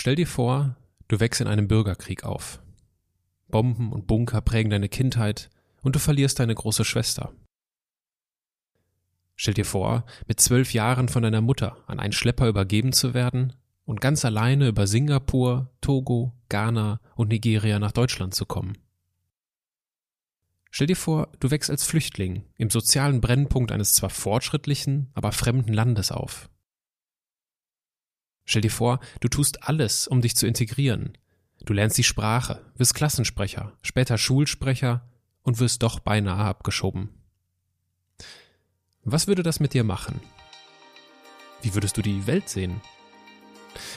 Stell dir vor, du wächst in einem Bürgerkrieg auf. Bomben und Bunker prägen deine Kindheit und du verlierst deine große Schwester. Stell dir vor, mit zwölf Jahren von deiner Mutter an einen Schlepper übergeben zu werden und ganz alleine über Singapur, Togo, Ghana und Nigeria nach Deutschland zu kommen. Stell dir vor, du wächst als Flüchtling im sozialen Brennpunkt eines zwar fortschrittlichen, aber fremden Landes auf. Stell dir vor, du tust alles, um dich zu integrieren. Du lernst die Sprache, wirst Klassensprecher, später Schulsprecher und wirst doch beinahe abgeschoben. Was würde das mit dir machen? Wie würdest du die Welt sehen?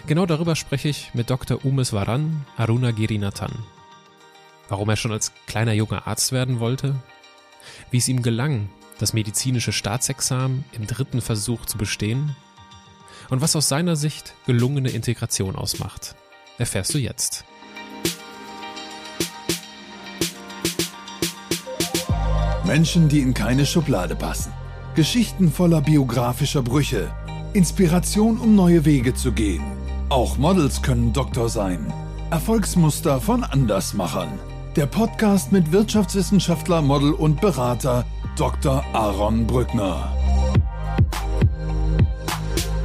Genau darüber spreche ich mit Dr. Umes Varan Aruna Girinathan. Warum er schon als kleiner junger Arzt werden wollte? Wie es ihm gelang, das medizinische Staatsexamen im dritten Versuch zu bestehen? Und was aus seiner Sicht gelungene Integration ausmacht, erfährst du jetzt. Menschen, die in keine Schublade passen. Geschichten voller biografischer Brüche. Inspiration, um neue Wege zu gehen. Auch Models können Doktor sein. Erfolgsmuster von Andersmachern. Der Podcast mit Wirtschaftswissenschaftler, Model und Berater Dr. Aaron Brückner.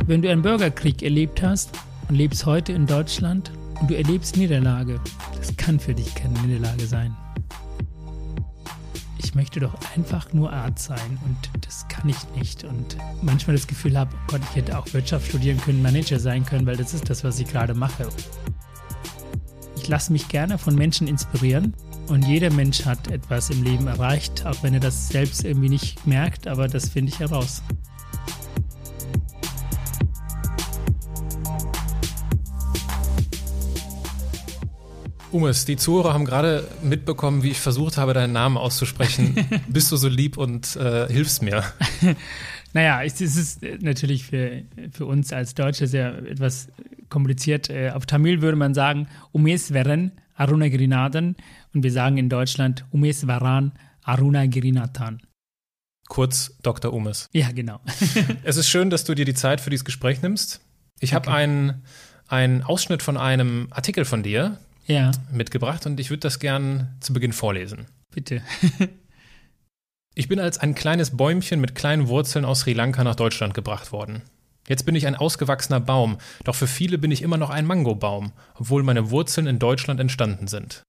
Wenn du einen Bürgerkrieg erlebt hast und lebst heute in Deutschland und du erlebst Niederlage, das kann für dich keine Niederlage sein. Ich möchte doch einfach nur Arzt sein und das kann ich nicht. Und manchmal das Gefühl habe, oh Gott, ich hätte auch Wirtschaft studieren können, Manager sein können, weil das ist das, was ich gerade mache. Ich lasse mich gerne von Menschen inspirieren und jeder Mensch hat etwas im Leben erreicht, auch wenn er das selbst irgendwie nicht merkt, aber das finde ich heraus. Umes, die Zuhörer haben gerade mitbekommen, wie ich versucht habe, deinen Namen auszusprechen. Bist du so lieb und äh, hilfst mir? naja, es ist natürlich für, für uns als Deutsche sehr etwas kompliziert. Äh, auf Tamil würde man sagen, Umes Veren Aruna Girinadan und wir sagen in Deutschland Umes Varan Aruna Girinathan. Kurz Dr. Umes. Ja, genau. es ist schön, dass du dir die Zeit für dieses Gespräch nimmst. Ich okay. habe einen, einen Ausschnitt von einem Artikel von dir, ja. mitgebracht und ich würde das gern zu Beginn vorlesen. Bitte. ich bin als ein kleines Bäumchen mit kleinen Wurzeln aus Sri Lanka nach Deutschland gebracht worden. Jetzt bin ich ein ausgewachsener Baum, doch für viele bin ich immer noch ein Mangobaum, obwohl meine Wurzeln in Deutschland entstanden sind.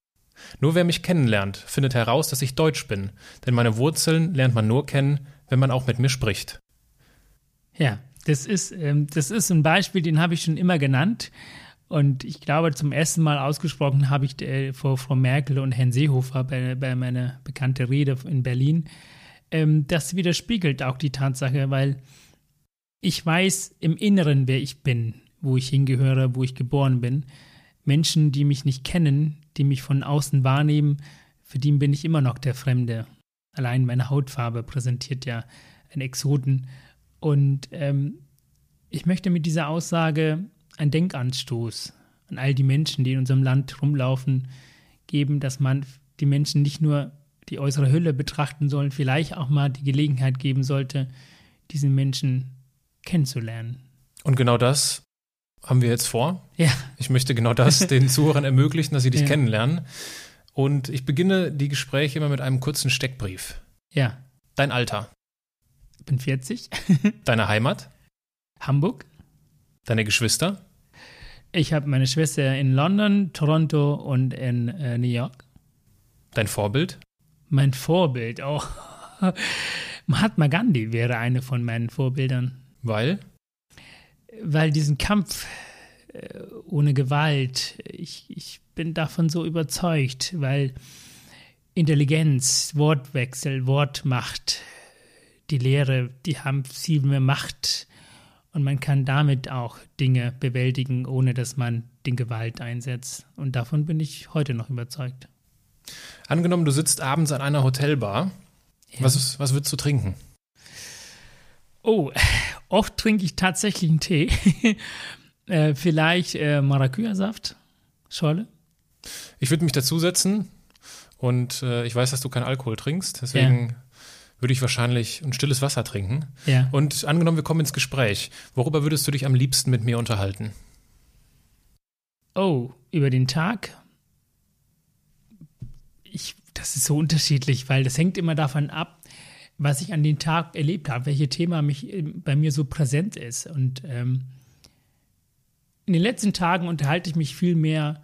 Nur wer mich kennenlernt, findet heraus, dass ich deutsch bin, denn meine Wurzeln lernt man nur kennen, wenn man auch mit mir spricht. Ja, das ist, ähm, das ist ein Beispiel, den habe ich schon immer genannt. Und ich glaube, zum ersten Mal ausgesprochen habe ich äh, vor Frau Merkel und Herrn Seehofer bei, bei meiner bekannten Rede in Berlin. Ähm, das widerspiegelt auch die Tatsache, weil ich weiß im Inneren, wer ich bin, wo ich hingehöre, wo ich geboren bin. Menschen, die mich nicht kennen, die mich von außen wahrnehmen, für die bin ich immer noch der Fremde. Allein meine Hautfarbe präsentiert ja einen Exoten. Und ähm, ich möchte mit dieser Aussage einen Denkanstoß an all die Menschen, die in unserem Land rumlaufen, geben, dass man die Menschen nicht nur die äußere Hülle betrachten soll, vielleicht auch mal die Gelegenheit geben sollte, diesen Menschen kennenzulernen. Und genau das haben wir jetzt vor. Ja. Ich möchte genau das den Zuhörern ermöglichen, dass sie dich ja. kennenlernen. Und ich beginne die Gespräche immer mit einem kurzen Steckbrief. Ja. Dein Alter. Ich bin 40. Deine Heimat? Hamburg. Deine Geschwister? Ich habe meine Schwester in London, Toronto und in äh, New York. Dein Vorbild? Mein Vorbild, oh. Mahatma Gandhi wäre eine von meinen Vorbildern. Weil? Weil diesen Kampf äh, ohne Gewalt, ich, ich bin davon so überzeugt, weil Intelligenz, Wortwechsel, Wortmacht, die Lehre, die haben viel mehr Macht und man kann damit auch Dinge bewältigen, ohne dass man den Gewalt einsetzt. Und davon bin ich heute noch überzeugt. Angenommen, du sitzt abends an einer Hotelbar. Ja. Was, was würdest du trinken? Oh, oft trinke ich tatsächlich einen Tee. äh, vielleicht äh, Maracuja-Saft, Scholle. Ich würde mich dazusetzen und äh, ich weiß, dass du keinen Alkohol trinkst. Deswegen ja würde ich wahrscheinlich ein stilles Wasser trinken. Ja. Und angenommen, wir kommen ins Gespräch. Worüber würdest du dich am liebsten mit mir unterhalten? Oh, über den Tag? Ich, das ist so unterschiedlich, weil das hängt immer davon ab, was ich an dem Tag erlebt habe, welches Thema mich äh, bei mir so präsent ist. Und ähm, in den letzten Tagen unterhalte ich mich viel mehr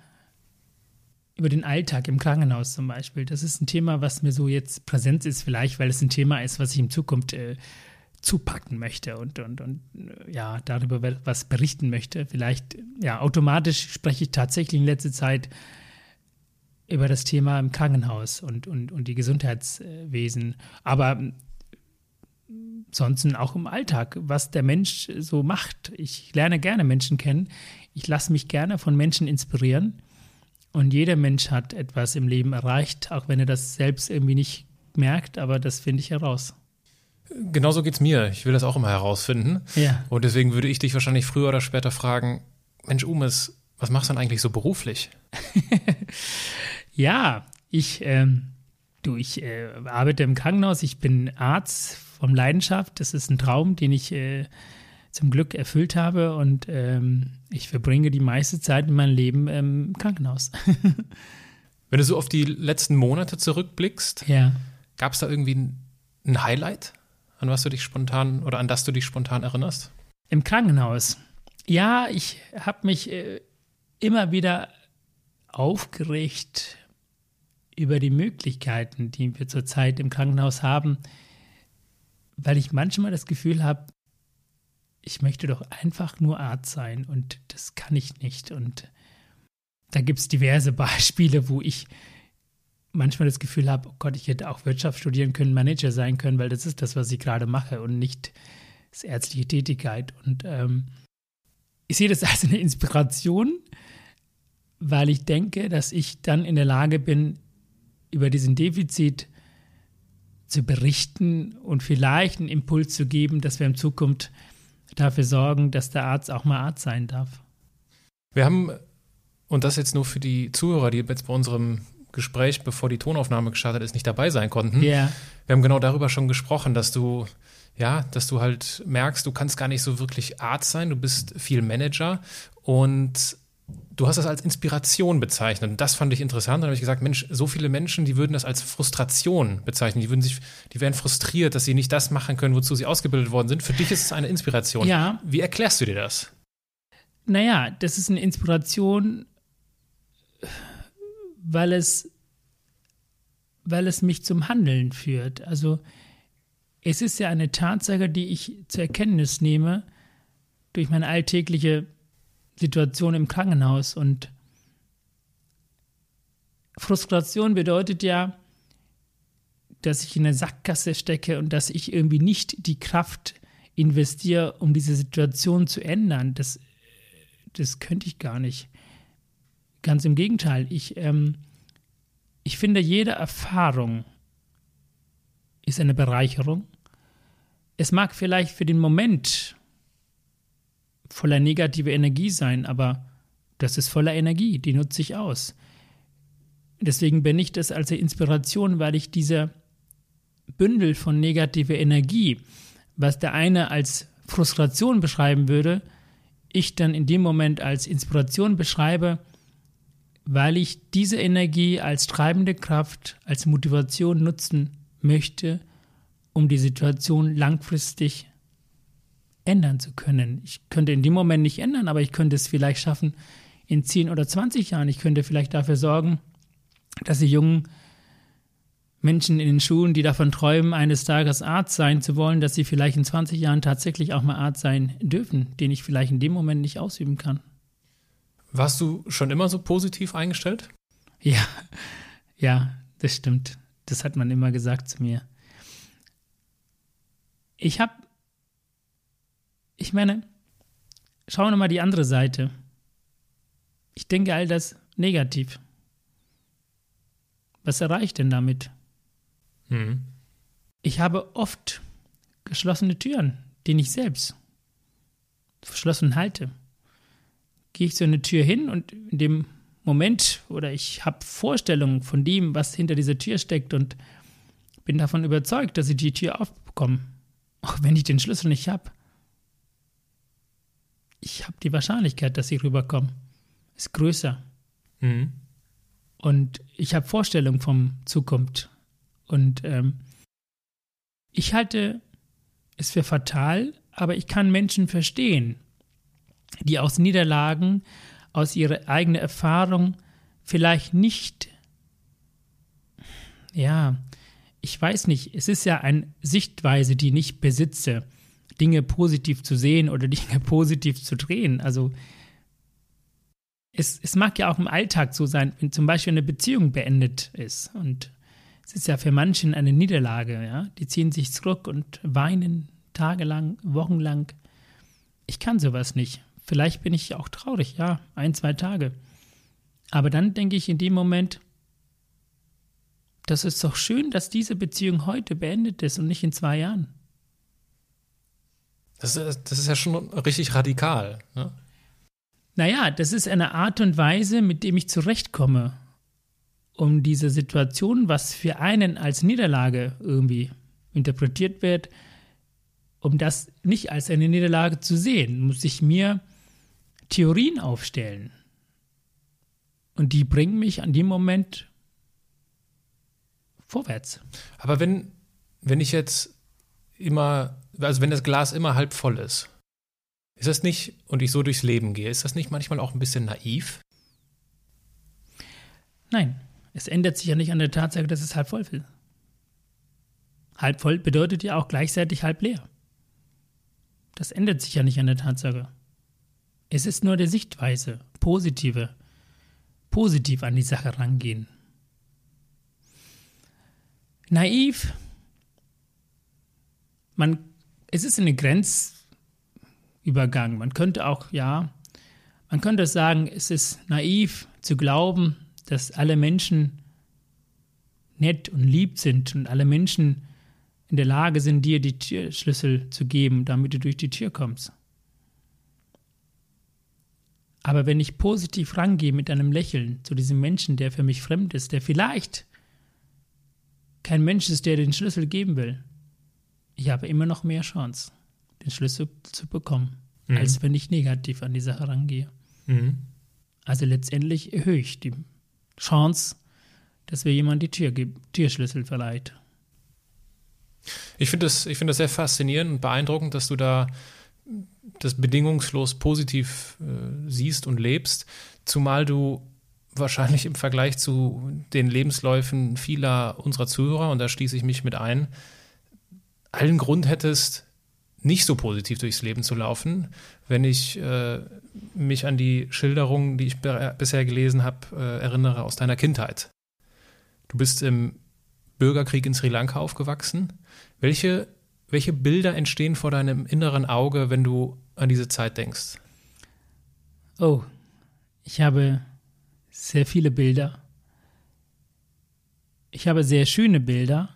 über den Alltag im Krankenhaus zum Beispiel. Das ist ein Thema, was mir so jetzt präsent ist, vielleicht, weil es ein Thema ist, was ich in Zukunft äh, zupacken möchte und, und, und ja, darüber was berichten möchte. Vielleicht, ja, automatisch spreche ich tatsächlich in letzter Zeit über das Thema im Krankenhaus und, und, und die Gesundheitswesen. Aber sonst auch im Alltag, was der Mensch so macht. Ich lerne gerne Menschen kennen. Ich lasse mich gerne von Menschen inspirieren. Und jeder Mensch hat etwas im Leben erreicht, auch wenn er das selbst irgendwie nicht merkt, aber das finde ich heraus. Genauso geht es mir. Ich will das auch immer herausfinden. Ja. Und deswegen würde ich dich wahrscheinlich früher oder später fragen: Mensch, Umes, was machst du denn eigentlich so beruflich? ja, ich, ähm, du, ich äh, arbeite im Krankenhaus. Ich bin Arzt vom Leidenschaft. Das ist ein Traum, den ich äh, zum Glück erfüllt habe. Und ähm, ich verbringe die meiste Zeit in meinem Leben im Krankenhaus. Wenn du so auf die letzten Monate zurückblickst, ja. gab es da irgendwie ein, ein Highlight? an was du dich spontan oder an das du dich spontan erinnerst? Im Krankenhaus. Ja, ich habe mich äh, immer wieder aufgeregt über die Möglichkeiten, die wir zurzeit im Krankenhaus haben, weil ich manchmal das Gefühl habe, ich möchte doch einfach nur Arzt sein und das kann ich nicht. Und da gibt es diverse Beispiele, wo ich manchmal das Gefühl habe, oh Gott, ich hätte auch Wirtschaft studieren können, Manager sein können, weil das ist das, was ich gerade mache und nicht das ärztliche Tätigkeit. Und ähm, ich sehe das als eine Inspiration, weil ich denke, dass ich dann in der Lage bin, über diesen Defizit zu berichten und vielleicht einen Impuls zu geben, dass wir in Zukunft dafür sorgen, dass der Arzt auch mal Arzt sein darf. Wir haben, und das jetzt nur für die Zuhörer, die jetzt bei unserem Gespräch, bevor die Tonaufnahme gestartet ist, nicht dabei sein konnten. Ja. Wir haben genau darüber schon gesprochen, dass du, ja, dass du halt merkst, du kannst gar nicht so wirklich Arzt sein, du bist viel Manager und du hast das als Inspiration bezeichnet. Und das fand ich interessant. Dann habe ich gesagt, Mensch, so viele Menschen, die würden das als Frustration bezeichnen. Die würden sich, die wären frustriert, dass sie nicht das machen können, wozu sie ausgebildet worden sind. Für dich ist es eine Inspiration. Ja. Wie erklärst du dir das? Naja, das ist eine Inspiration weil es, weil es mich zum Handeln führt. Also es ist ja eine Tatsache, die ich zur Erkenntnis nehme durch meine alltägliche Situation im Krankenhaus. Und Frustration bedeutet ja, dass ich in eine Sackgasse stecke und dass ich irgendwie nicht die Kraft investiere, um diese Situation zu ändern. Das, das könnte ich gar nicht. Ganz im Gegenteil. Ich, ähm, ich finde, jede Erfahrung ist eine Bereicherung. Es mag vielleicht für den Moment voller negative Energie sein, aber das ist voller Energie, die nutze ich aus. Deswegen bin ich das als Inspiration, weil ich diese Bündel von negativer Energie, was der eine als Frustration beschreiben würde, ich dann in dem Moment als Inspiration beschreibe, weil ich diese Energie als treibende Kraft, als Motivation nutzen möchte, um die Situation langfristig ändern zu können. Ich könnte in dem Moment nicht ändern, aber ich könnte es vielleicht schaffen in 10 oder 20 Jahren. Ich könnte vielleicht dafür sorgen, dass die jungen Menschen in den Schulen, die davon träumen, eines Tages Arzt sein zu wollen, dass sie vielleicht in 20 Jahren tatsächlich auch mal Arzt sein dürfen, den ich vielleicht in dem Moment nicht ausüben kann. Warst du schon immer so positiv eingestellt? Ja, ja, das stimmt. Das hat man immer gesagt zu mir. Ich habe, ich meine, schauen wir mal die andere Seite. Ich denke all das negativ. Was erreicht denn damit? Mhm. Ich habe oft geschlossene Türen, die ich selbst verschlossen halte gehe ich zu einer Tür hin und in dem Moment oder ich habe Vorstellungen von dem, was hinter dieser Tür steckt und bin davon überzeugt, dass ich die Tür aufbekomme, auch wenn ich den Schlüssel nicht habe. Ich habe die Wahrscheinlichkeit, dass ich rüberkomme. ist größer. Mhm. Und ich habe Vorstellungen vom Zukunft. Und ähm, ich halte es für fatal, aber ich kann Menschen verstehen, die aus Niederlagen, aus ihrer eigenen Erfahrung vielleicht nicht, ja, ich weiß nicht, es ist ja eine Sichtweise, die ich besitze, Dinge positiv zu sehen oder Dinge positiv zu drehen. Also es, es mag ja auch im Alltag so sein, wenn zum Beispiel eine Beziehung beendet ist und es ist ja für manchen eine Niederlage, ja. Die ziehen sich zurück und weinen tagelang, wochenlang. Ich kann sowas nicht. Vielleicht bin ich auch traurig, ja, ein, zwei Tage. Aber dann denke ich in dem Moment, das ist doch schön, dass diese Beziehung heute beendet ist und nicht in zwei Jahren. Das ist, das ist ja schon richtig radikal. Ne? Naja, das ist eine Art und Weise, mit dem ich zurechtkomme, um diese Situation, was für einen als Niederlage irgendwie interpretiert wird, um das nicht als eine Niederlage zu sehen, muss ich mir Theorien aufstellen. Und die bringen mich an dem Moment vorwärts. Aber wenn, wenn ich jetzt immer, also wenn das Glas immer halb voll ist, ist das nicht, und ich so durchs Leben gehe, ist das nicht manchmal auch ein bisschen naiv? Nein, es ändert sich ja nicht an der Tatsache, dass es halb voll ist. Halb voll bedeutet ja auch gleichzeitig halb leer. Das ändert sich ja nicht an der Tatsache. Es ist nur der Sichtweise, positive, positiv an die Sache rangehen. Naiv, man, es ist eine Grenzübergang. Man könnte auch, ja, man könnte sagen, es ist naiv zu glauben, dass alle Menschen nett und lieb sind und alle Menschen in der Lage sind, dir die Türschlüssel zu geben, damit du durch die Tür kommst. Aber wenn ich positiv rangehe mit einem Lächeln zu diesem Menschen, der für mich fremd ist, der vielleicht kein Mensch ist, der den Schlüssel geben will, ich habe immer noch mehr Chance, den Schlüssel zu bekommen, mhm. als wenn ich negativ an die Sache rangehe. Mhm. Also letztendlich erhöhe ich die Chance, dass mir jemand die Tür Türschlüssel verleiht. Ich finde das, find das sehr faszinierend und beeindruckend, dass du da das bedingungslos positiv äh, siehst und lebst, zumal du wahrscheinlich im Vergleich zu den Lebensläufen vieler unserer Zuhörer, und da schließe ich mich mit ein, allen Grund hättest, nicht so positiv durchs Leben zu laufen, wenn ich äh, mich an die Schilderungen, die ich bisher gelesen habe, äh, erinnere aus deiner Kindheit. Du bist im Bürgerkrieg in Sri Lanka aufgewachsen. Welche, welche Bilder entstehen vor deinem inneren Auge, wenn du an diese Zeit denkst? Oh, ich habe sehr viele Bilder. Ich habe sehr schöne Bilder,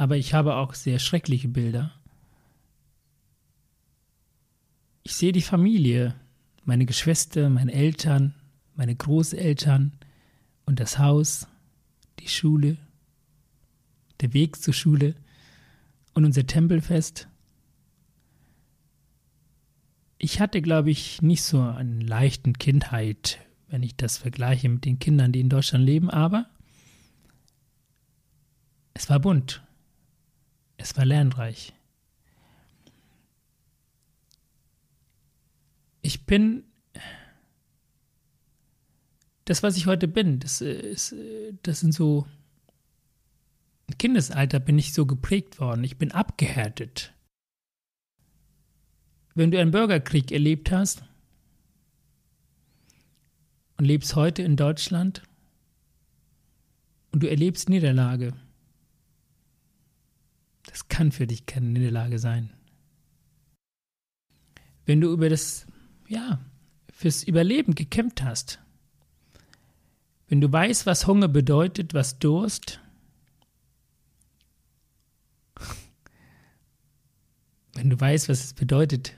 aber ich habe auch sehr schreckliche Bilder. Ich sehe die Familie, meine Geschwister, meine Eltern, meine Großeltern und das Haus, die Schule, der Weg zur Schule und unser Tempelfest. Ich hatte, glaube ich, nicht so eine leichten Kindheit, wenn ich das vergleiche mit den Kindern, die in Deutschland leben, aber es war bunt. Es war lernreich. Ich bin das, was ich heute bin, das ist, das sind so im Kindesalter bin ich so geprägt worden. Ich bin abgehärtet. Wenn du einen Bürgerkrieg erlebt hast und lebst heute in Deutschland und du erlebst Niederlage, das kann für dich keine Niederlage sein. Wenn du über das, ja, fürs Überleben gekämpft hast, wenn du weißt, was Hunger bedeutet, was Durst, wenn du weißt, was es bedeutet,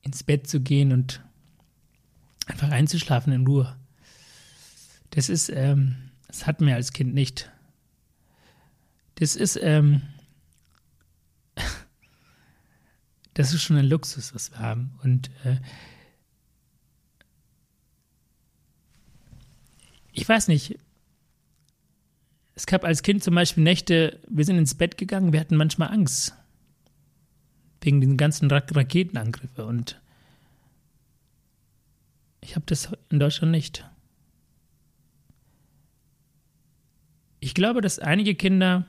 ins Bett zu gehen und einfach einzuschlafen in Ruhe. Das ist, ähm, das hatten wir als Kind nicht. Das ist, ähm, das ist schon ein Luxus, was wir haben. Und äh, ich weiß nicht. Es gab als Kind zum Beispiel Nächte, wir sind ins Bett gegangen, wir hatten manchmal Angst. Wegen den ganzen Ra Raketenangriffe. Und ich habe das in Deutschland nicht. Ich glaube, dass einige Kinder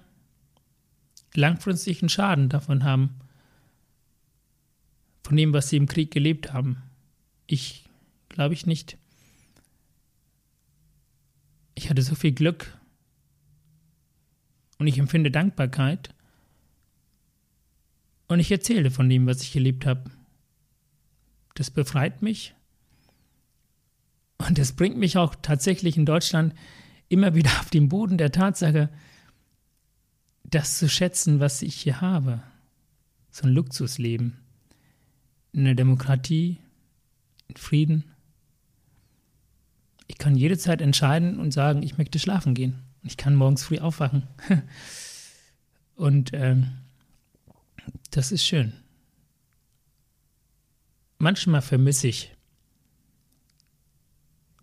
langfristigen Schaden davon haben, von dem, was sie im Krieg gelebt haben. Ich glaube ich nicht. Ich hatte so viel Glück und ich empfinde Dankbarkeit und ich erzähle von dem, was ich erlebt habe. Das befreit mich und das bringt mich auch tatsächlich in Deutschland immer wieder auf den Boden der Tatsache, das zu schätzen, was ich hier habe. So ein Luxusleben. In der Demokratie, in Frieden. Ich kann jederzeit entscheiden und sagen, ich möchte schlafen gehen. Ich kann morgens früh aufwachen. und ähm, das ist schön. Manchmal vermisse ich.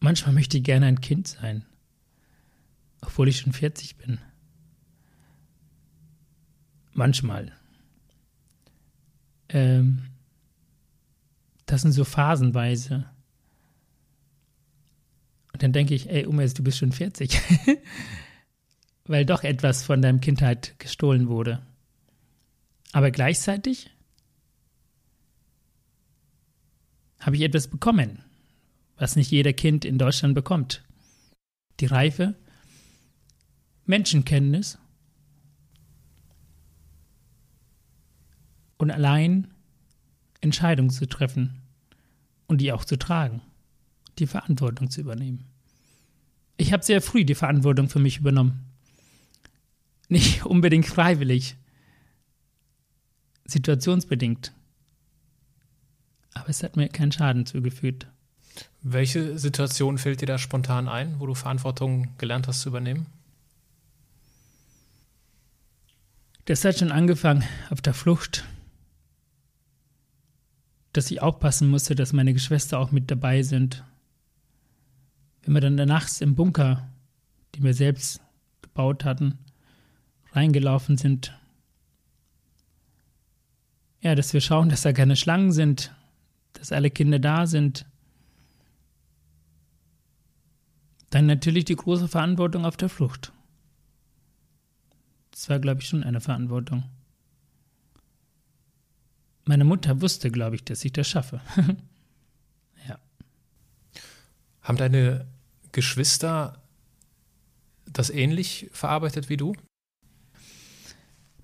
Manchmal möchte ich gerne ein Kind sein, obwohl ich schon 40 bin. Manchmal. Ähm, das sind so phasenweise. Und dann denke ich, ey, Umes, du bist schon 40. Weil doch etwas von deinem Kindheit gestohlen wurde. Aber gleichzeitig habe ich etwas bekommen, was nicht jeder Kind in Deutschland bekommt. Die Reife, Menschenkenntnis und allein Entscheidungen zu treffen und die auch zu tragen, die Verantwortung zu übernehmen. Ich habe sehr früh die Verantwortung für mich übernommen. Nicht unbedingt freiwillig, situationsbedingt. Aber es hat mir keinen Schaden zugefügt. Welche Situation fällt dir da spontan ein, wo du Verantwortung gelernt hast zu übernehmen? Das hat schon angefangen auf der Flucht dass ich aufpassen musste, dass meine Geschwister auch mit dabei sind. Wenn wir dann nachts im Bunker, die wir selbst gebaut hatten, reingelaufen sind, ja, dass wir schauen, dass da keine Schlangen sind, dass alle Kinder da sind. Dann natürlich die große Verantwortung auf der Flucht. Das war, glaube ich, schon eine Verantwortung. Meine Mutter wusste, glaube ich, dass ich das schaffe. ja. Haben deine Geschwister das ähnlich verarbeitet wie du?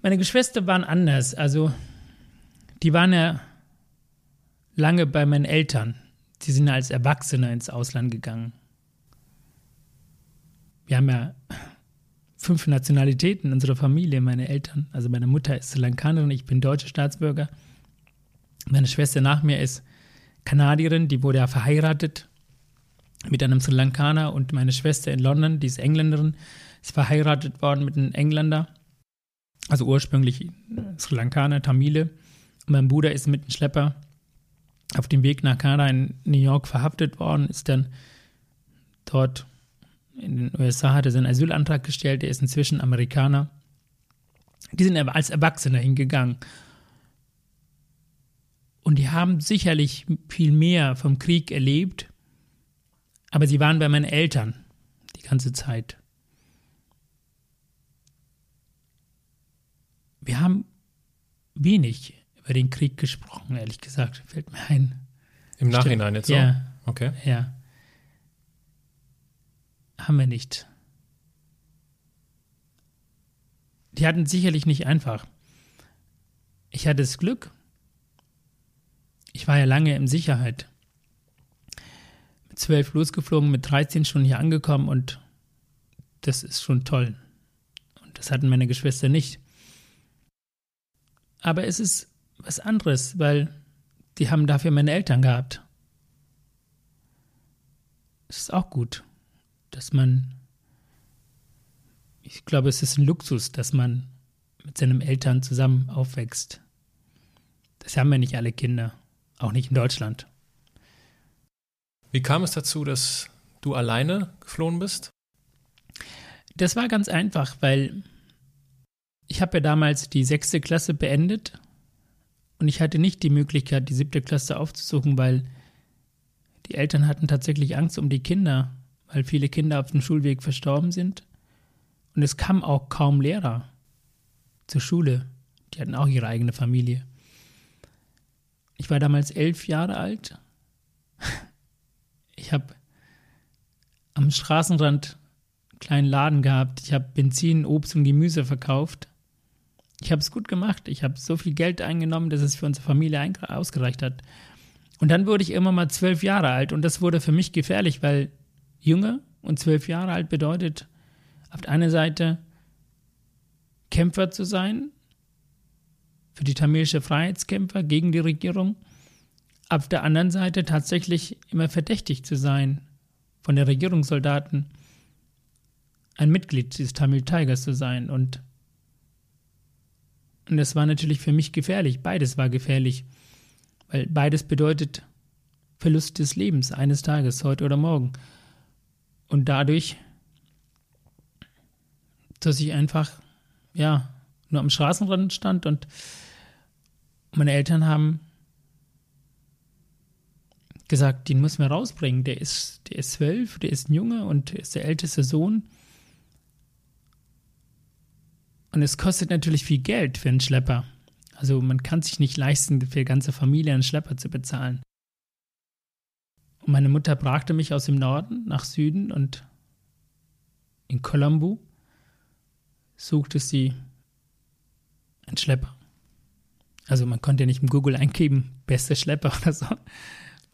Meine Geschwister waren anders. Also, die waren ja lange bei meinen Eltern. Die sind als Erwachsene ins Ausland gegangen. Wir haben ja fünf Nationalitäten in unserer Familie, meine Eltern. Also meine Mutter ist Sri Lankanerin, ich bin deutscher Staatsbürger. Meine Schwester nach mir ist Kanadierin, die wurde ja verheiratet mit einem Sri Lankaner und meine Schwester in London, die ist Engländerin, ist verheiratet worden mit einem Engländer, also ursprünglich Sri Lankaner, Tamile. Und mein Bruder ist mit einem Schlepper auf dem Weg nach Kanada in New York verhaftet worden, ist dann dort in den USA, hat er seinen Asylantrag gestellt, er ist inzwischen Amerikaner. Die sind als Erwachsene hingegangen und die haben sicherlich viel mehr vom Krieg erlebt, aber sie waren bei meinen Eltern die ganze Zeit. Wir haben wenig über den Krieg gesprochen, ehrlich gesagt, fällt mir ein. Im Nachhinein jetzt so? Ja. Okay. Ja. Haben wir nicht. Die hatten sicherlich nicht einfach. Ich hatte das Glück, ich war ja lange in Sicherheit. Mit zwölf losgeflogen, mit 13 schon hier angekommen und das ist schon toll. Und das hatten meine Geschwister nicht. Aber es ist was anderes, weil die haben dafür meine Eltern gehabt. Es ist auch gut, dass man, ich glaube, es ist ein Luxus, dass man mit seinen Eltern zusammen aufwächst. Das haben ja nicht alle Kinder. Auch nicht in Deutschland. Wie kam es dazu, dass du alleine geflohen bist? Das war ganz einfach, weil ich habe ja damals die sechste Klasse beendet und ich hatte nicht die Möglichkeit, die siebte Klasse aufzusuchen, weil die Eltern hatten tatsächlich Angst um die Kinder, weil viele Kinder auf dem Schulweg verstorben sind. Und es kamen auch kaum Lehrer zur Schule. Die hatten auch ihre eigene Familie. Ich war damals elf Jahre alt. Ich habe am Straßenrand einen kleinen Laden gehabt. Ich habe Benzin, Obst und Gemüse verkauft. Ich habe es gut gemacht. Ich habe so viel Geld eingenommen, dass es für unsere Familie ausgereicht hat. Und dann wurde ich immer mal zwölf Jahre alt und das wurde für mich gefährlich, weil Junge und zwölf Jahre alt bedeutet auf der einen Seite Kämpfer zu sein für die tamilische Freiheitskämpfer gegen die Regierung, auf der anderen Seite tatsächlich immer verdächtig zu sein von den Regierungssoldaten, ein Mitglied des Tamil Tigers zu sein und und das war natürlich für mich gefährlich. Beides war gefährlich. Weil beides bedeutet Verlust des Lebens eines Tages, heute oder morgen. Und dadurch, dass ich einfach, ja, nur am Straßenrand stand und meine Eltern haben gesagt, den müssen wir rausbringen. Der ist, der ist zwölf, der ist ein Junge und ist der älteste Sohn. Und es kostet natürlich viel Geld für einen Schlepper. Also man kann sich nicht leisten, für die ganze Familie einen Schlepper zu bezahlen. Und meine Mutter brachte mich aus dem Norden nach Süden und in Colombo suchte sie einen Schlepper. Also man konnte ja nicht im Google eingeben, beste Schlepper oder so.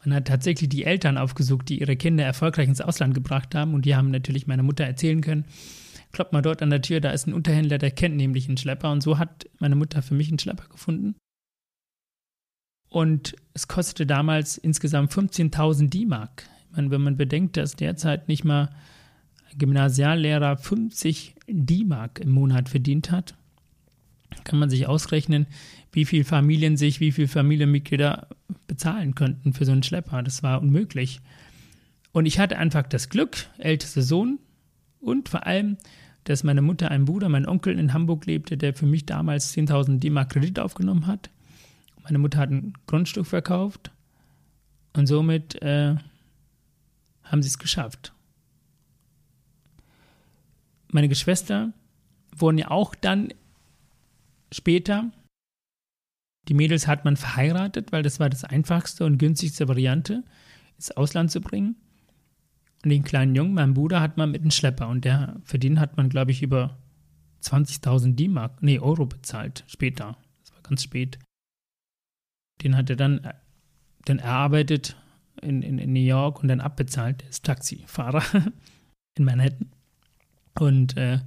Man hat tatsächlich die Eltern aufgesucht, die ihre Kinder erfolgreich ins Ausland gebracht haben und die haben natürlich meiner Mutter erzählen können, kloppt mal dort an der Tür, da ist ein Unterhändler, der kennt nämlich einen Schlepper. Und so hat meine Mutter für mich einen Schlepper gefunden. Und es kostete damals insgesamt 15.000 D-Mark. Ich meine, wenn man bedenkt, dass derzeit nicht mal ein Gymnasiallehrer 50 D-Mark im Monat verdient hat, kann man sich ausrechnen, wie viele Familien sich, wie viele Familienmitglieder bezahlen könnten für so einen Schlepper. Das war unmöglich. Und ich hatte einfach das Glück, ältester Sohn, und vor allem, dass meine Mutter einen Bruder, mein Onkel in Hamburg lebte, der für mich damals 10.000 D-Mark Kredit aufgenommen hat. Meine Mutter hat ein Grundstück verkauft und somit äh, haben sie es geschafft. Meine Geschwister wurden ja auch dann später, die Mädels hat man verheiratet, weil das war das einfachste und günstigste Variante, ins Ausland zu bringen. Und den kleinen Jungen, meinem Bruder, hat man mit einem Schlepper und der, für den hat man, glaube ich, über 20.000 D-Mark, nee, Euro bezahlt, später. Das war ganz spät. Den hat er dann, dann erarbeitet in, in, in New York und dann abbezahlt. Der ist Taxifahrer in Manhattan. Und äh,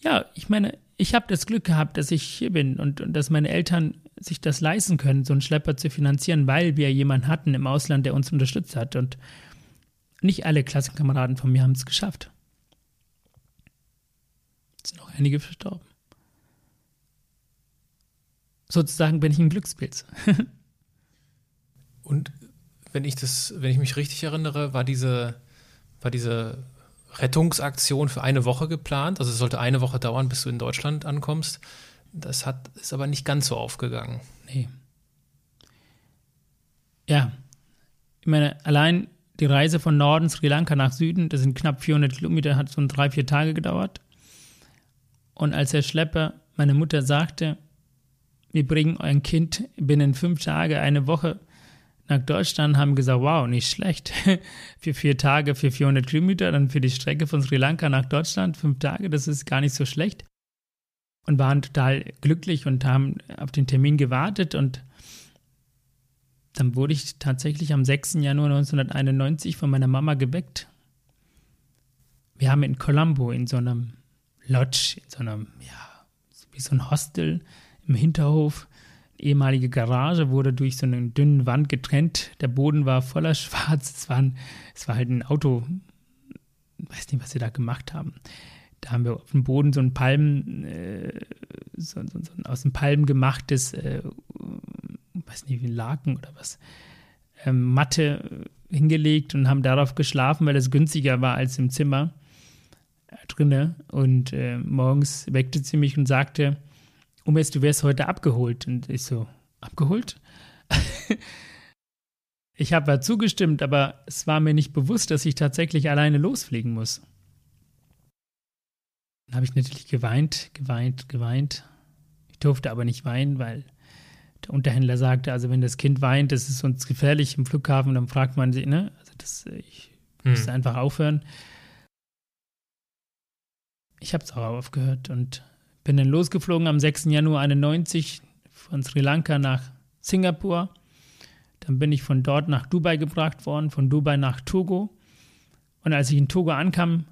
ja, ich meine, ich habe das Glück gehabt, dass ich hier bin und, und, dass meine Eltern sich das leisten können, so einen Schlepper zu finanzieren, weil wir jemanden hatten im Ausland, der uns unterstützt hat. Und nicht alle Klassenkameraden von mir haben es geschafft. Es sind auch einige verstorben. Sozusagen bin ich ein Glückspilz. Und wenn ich das, wenn ich mich richtig erinnere, war diese, war diese Rettungsaktion für eine Woche geplant. Also es sollte eine Woche dauern, bis du in Deutschland ankommst. Das hat, ist aber nicht ganz so aufgegangen. Nee. Ja. Ich meine, allein die Reise von Norden Sri Lanka nach Süden, das sind knapp 400 Kilometer, hat so drei, vier Tage gedauert. Und als der Schlepper meine Mutter sagte, wir bringen euer Kind binnen fünf Tage, eine Woche nach Deutschland, haben gesagt, wow, nicht schlecht. für vier Tage, für 400 Kilometer, dann für die Strecke von Sri Lanka nach Deutschland, fünf Tage, das ist gar nicht so schlecht. Und waren total glücklich und haben auf den Termin gewartet und dann wurde ich tatsächlich am 6. Januar 1991 von meiner Mama geweckt. Wir haben in Colombo in so einem Lodge, in so einem, ja, wie so ein Hostel im Hinterhof, ehemalige Garage, wurde durch so eine dünne Wand getrennt. Der Boden war voller Schwarz. Es war, ein, es war halt ein Auto, weiß nicht, was sie da gemacht haben. Da haben wir auf dem Boden so ein Palmen, äh, so, so, so, ein aus den Palmen gemachtes äh, weiß nicht, wie ein Laken oder was, ähm, Matte hingelegt und haben darauf geschlafen, weil es günstiger war als im Zimmer äh, drinne. Und äh, morgens weckte sie mich und sagte, Umes, du wärst heute abgeholt. Und ich so, abgeholt? ich habe ja zugestimmt, aber es war mir nicht bewusst, dass ich tatsächlich alleine losfliegen muss. Dann habe ich natürlich geweint, geweint, geweint. Ich durfte aber nicht weinen, weil der Unterhändler sagte, also wenn das Kind weint, das ist uns gefährlich im Flughafen, dann fragt man sich, ne? Also das, ich hm. musste einfach aufhören. Ich habe es auch aufgehört und bin dann losgeflogen am 6. Januar 91 von Sri Lanka nach Singapur. Dann bin ich von dort nach Dubai gebracht worden, von Dubai nach Togo. Und als ich in Togo ankam,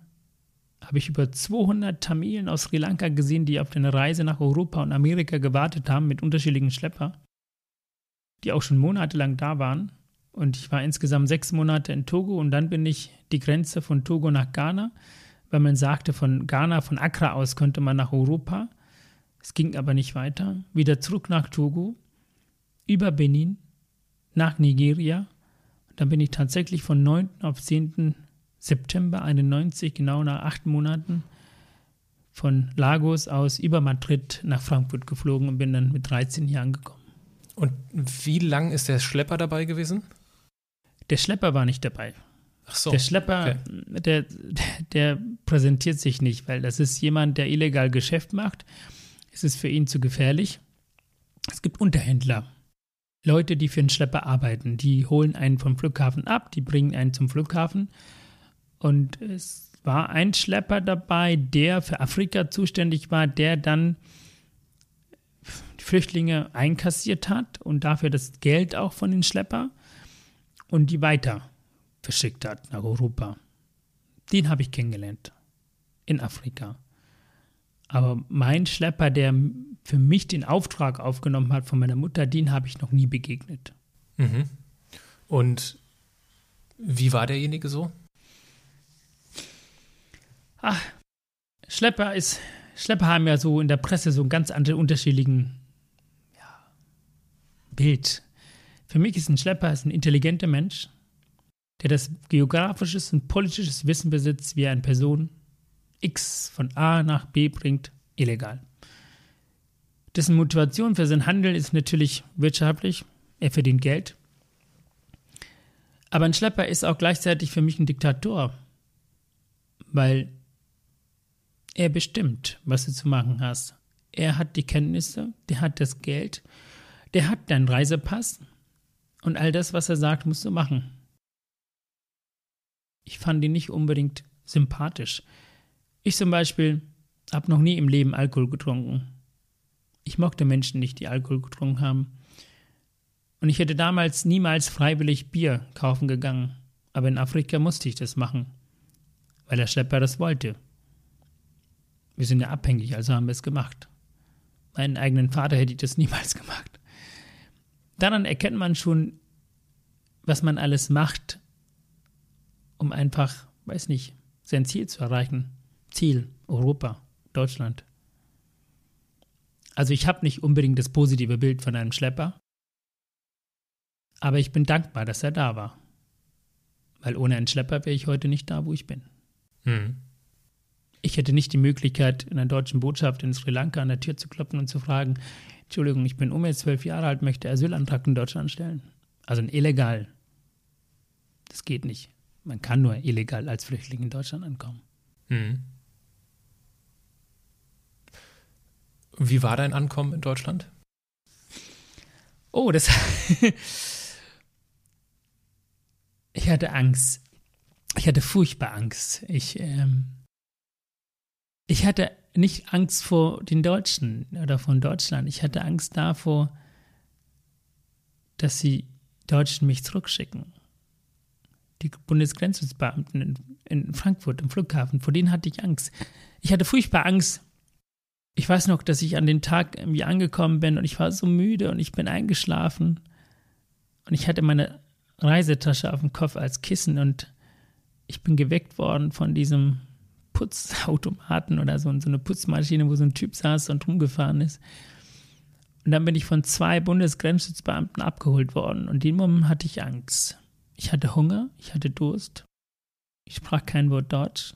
habe ich über 200 Tamilen aus Sri Lanka gesehen, die auf eine Reise nach Europa und Amerika gewartet haben mit unterschiedlichen Schlepper, die auch schon monatelang da waren. Und ich war insgesamt sechs Monate in Togo und dann bin ich die Grenze von Togo nach Ghana, weil man sagte, von Ghana, von Accra aus könnte man nach Europa. Es ging aber nicht weiter. Wieder zurück nach Togo, über Benin, nach Nigeria. Und dann bin ich tatsächlich von 9. auf 10. September 91, genau nach acht Monaten, von Lagos aus über Madrid nach Frankfurt geflogen und bin dann mit 13 hier angekommen. Und wie lang ist der Schlepper dabei gewesen? Der Schlepper war nicht dabei. So. Der Schlepper, okay. der, der präsentiert sich nicht, weil das ist jemand, der illegal Geschäft macht. Es ist für ihn zu gefährlich. Es gibt Unterhändler. Leute, die für einen Schlepper arbeiten. Die holen einen vom Flughafen ab, die bringen einen zum Flughafen und es war ein Schlepper dabei, der für Afrika zuständig war, der dann die Flüchtlinge einkassiert hat und dafür das Geld auch von den Schlepper und die weiter verschickt hat nach Europa. Den habe ich kennengelernt in Afrika. Aber mein Schlepper, der für mich den Auftrag aufgenommen hat von meiner Mutter, den habe ich noch nie begegnet. Mhm. Und wie war derjenige so? Ach, Schlepper ist, Schlepper haben ja so in der Presse so einen ganz anderen, unterschiedlichen ja, Bild. Für mich ist ein Schlepper ist ein intelligenter Mensch, der das geografisches und politisches Wissen besitzt, wie eine Person X von A nach B bringt, illegal. Dessen Motivation für sein Handeln ist natürlich wirtschaftlich. Er verdient Geld. Aber ein Schlepper ist auch gleichzeitig für mich ein Diktator, weil er bestimmt, was du zu machen hast. Er hat die Kenntnisse, der hat das Geld, der hat deinen Reisepass und all das, was er sagt, musst du machen. Ich fand ihn nicht unbedingt sympathisch. Ich zum Beispiel habe noch nie im Leben Alkohol getrunken. Ich mochte Menschen nicht, die Alkohol getrunken haben. Und ich hätte damals niemals freiwillig Bier kaufen gegangen. Aber in Afrika musste ich das machen, weil der Schlepper das wollte. Wir sind ja abhängig, also haben wir es gemacht. Meinen eigenen Vater hätte ich das niemals gemacht. Daran erkennt man schon, was man alles macht, um einfach, weiß nicht, sein Ziel zu erreichen. Ziel, Europa, Deutschland. Also ich habe nicht unbedingt das positive Bild von einem Schlepper, aber ich bin dankbar, dass er da war. Weil ohne einen Schlepper wäre ich heute nicht da, wo ich bin. Hm ich hätte nicht die Möglichkeit, in einer deutschen Botschaft in Sri Lanka an der Tür zu klopfen und zu fragen, Entschuldigung, ich bin um jetzt zwölf Jahre alt, möchte Asylantrag in Deutschland stellen. Also ein illegal. Das geht nicht. Man kann nur illegal als Flüchtling in Deutschland ankommen. Hm. Wie war dein Ankommen in Deutschland? Oh, das. ich hatte Angst. Ich hatte furchtbar Angst. Ich ähm, ich hatte nicht Angst vor den Deutschen oder von Deutschland. Ich hatte Angst davor, dass die Deutschen mich zurückschicken. Die Bundesgrenzschutzbeamten in, in Frankfurt im Flughafen, vor denen hatte ich Angst. Ich hatte furchtbar Angst. Ich weiß noch, dass ich an den Tag irgendwie angekommen bin und ich war so müde und ich bin eingeschlafen. Und ich hatte meine Reisetasche auf dem Kopf als Kissen und ich bin geweckt worden von diesem Putzautomaten oder so, so eine Putzmaschine, wo so ein Typ saß und rumgefahren ist. Und dann bin ich von zwei Bundesgrenzschutzbeamten abgeholt worden und in dem Moment hatte ich Angst. Ich hatte Hunger, ich hatte Durst. Ich sprach kein Wort Deutsch.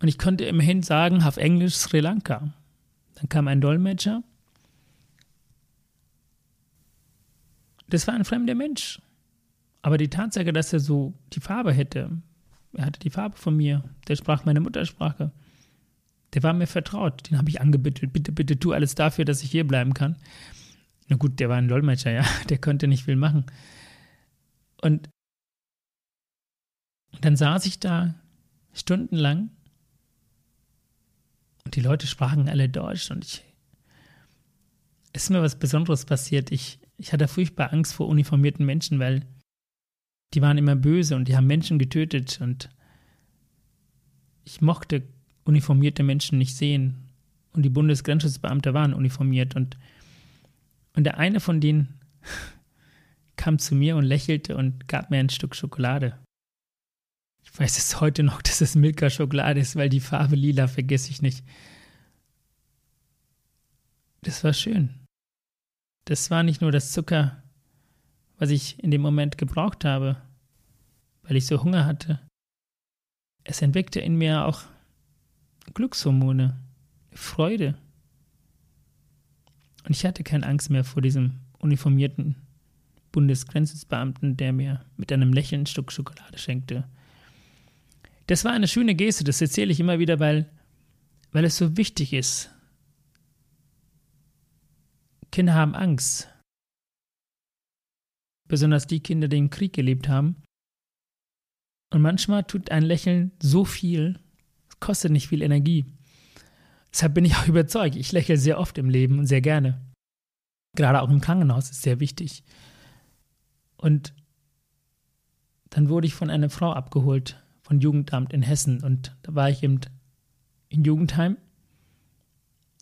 Und ich konnte immerhin sagen auf Englisch Sri Lanka. Dann kam ein Dolmetscher. Das war ein fremder Mensch. Aber die Tatsache, dass er so die Farbe hätte, er hatte die Farbe von mir, der sprach meine Muttersprache, der war mir vertraut. Den habe ich angebettelt, bitte, bitte tu alles dafür, dass ich hier bleiben kann. Na gut, der war ein Dolmetscher, ja, der konnte nicht viel machen. Und dann saß ich da stundenlang und die Leute sprachen alle Deutsch und ich, es ist mir was Besonderes passiert. Ich, ich hatte furchtbar Angst vor uniformierten Menschen, weil die waren immer böse und die haben Menschen getötet und ich mochte uniformierte Menschen nicht sehen. Und die Bundesgrenzschutzbeamte waren uniformiert und, und der eine von denen kam zu mir und lächelte und gab mir ein Stück Schokolade. Ich weiß es heute noch, dass es Milka-Schokolade ist, weil die Farbe lila vergesse ich nicht. Das war schön. Das war nicht nur das Zucker, was ich in dem Moment gebraucht habe, weil ich so Hunger hatte. Es entweckte in mir auch Glückshormone, Freude. Und ich hatte keine Angst mehr vor diesem uniformierten Bundesgrenzbeamten, der mir mit einem Lächeln ein Stück Schokolade schenkte. Das war eine schöne Geste, das erzähle ich immer wieder, weil, weil es so wichtig ist. Kinder haben Angst besonders die Kinder, die im Krieg gelebt haben. Und manchmal tut ein Lächeln so viel, es kostet nicht viel Energie. Deshalb bin ich auch überzeugt, ich lächle sehr oft im Leben und sehr gerne. Gerade auch im Krankenhaus ist sehr wichtig. Und dann wurde ich von einer Frau abgeholt, von Jugendamt in Hessen. Und da war ich eben in Jugendheim.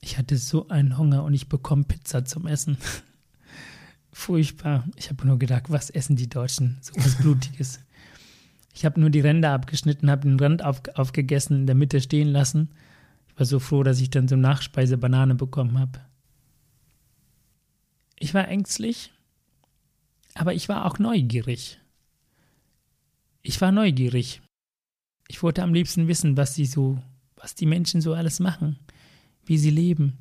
Ich hatte so einen Hunger und ich bekomme Pizza zum Essen. Furchtbar. Ich habe nur gedacht, was essen die Deutschen? So was Blutiges. ich habe nur die Ränder abgeschnitten, habe den Rand auf, aufgegessen, in der Mitte stehen lassen. Ich war so froh, dass ich dann so Nachspeise Banane bekommen habe. Ich war ängstlich, aber ich war auch neugierig. Ich war neugierig. Ich wollte am liebsten wissen, was sie so, was die Menschen so alles machen, wie sie leben.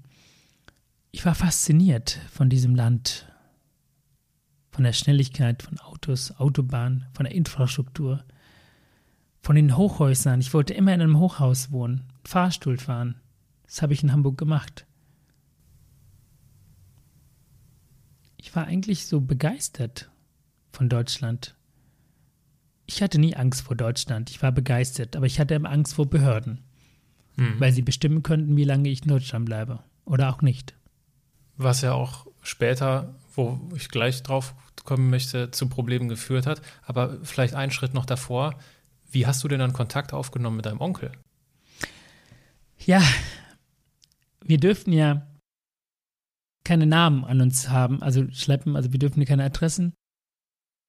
Ich war fasziniert von diesem Land, von der Schnelligkeit von Autos, Autobahnen, von der Infrastruktur, von den Hochhäusern. Ich wollte immer in einem Hochhaus wohnen, Fahrstuhl fahren. Das habe ich in Hamburg gemacht. Ich war eigentlich so begeistert von Deutschland. Ich hatte nie Angst vor Deutschland. Ich war begeistert, aber ich hatte immer Angst vor Behörden, mhm. weil sie bestimmen könnten, wie lange ich in Deutschland bleibe oder auch nicht. Was ja auch später, wo ich gleich drauf kommen möchte, zu Problemen geführt hat. Aber vielleicht einen Schritt noch davor. Wie hast du denn dann Kontakt aufgenommen mit deinem Onkel? Ja, wir dürften ja keine Namen an uns haben, also schleppen, also wir dürfen keine Adressen.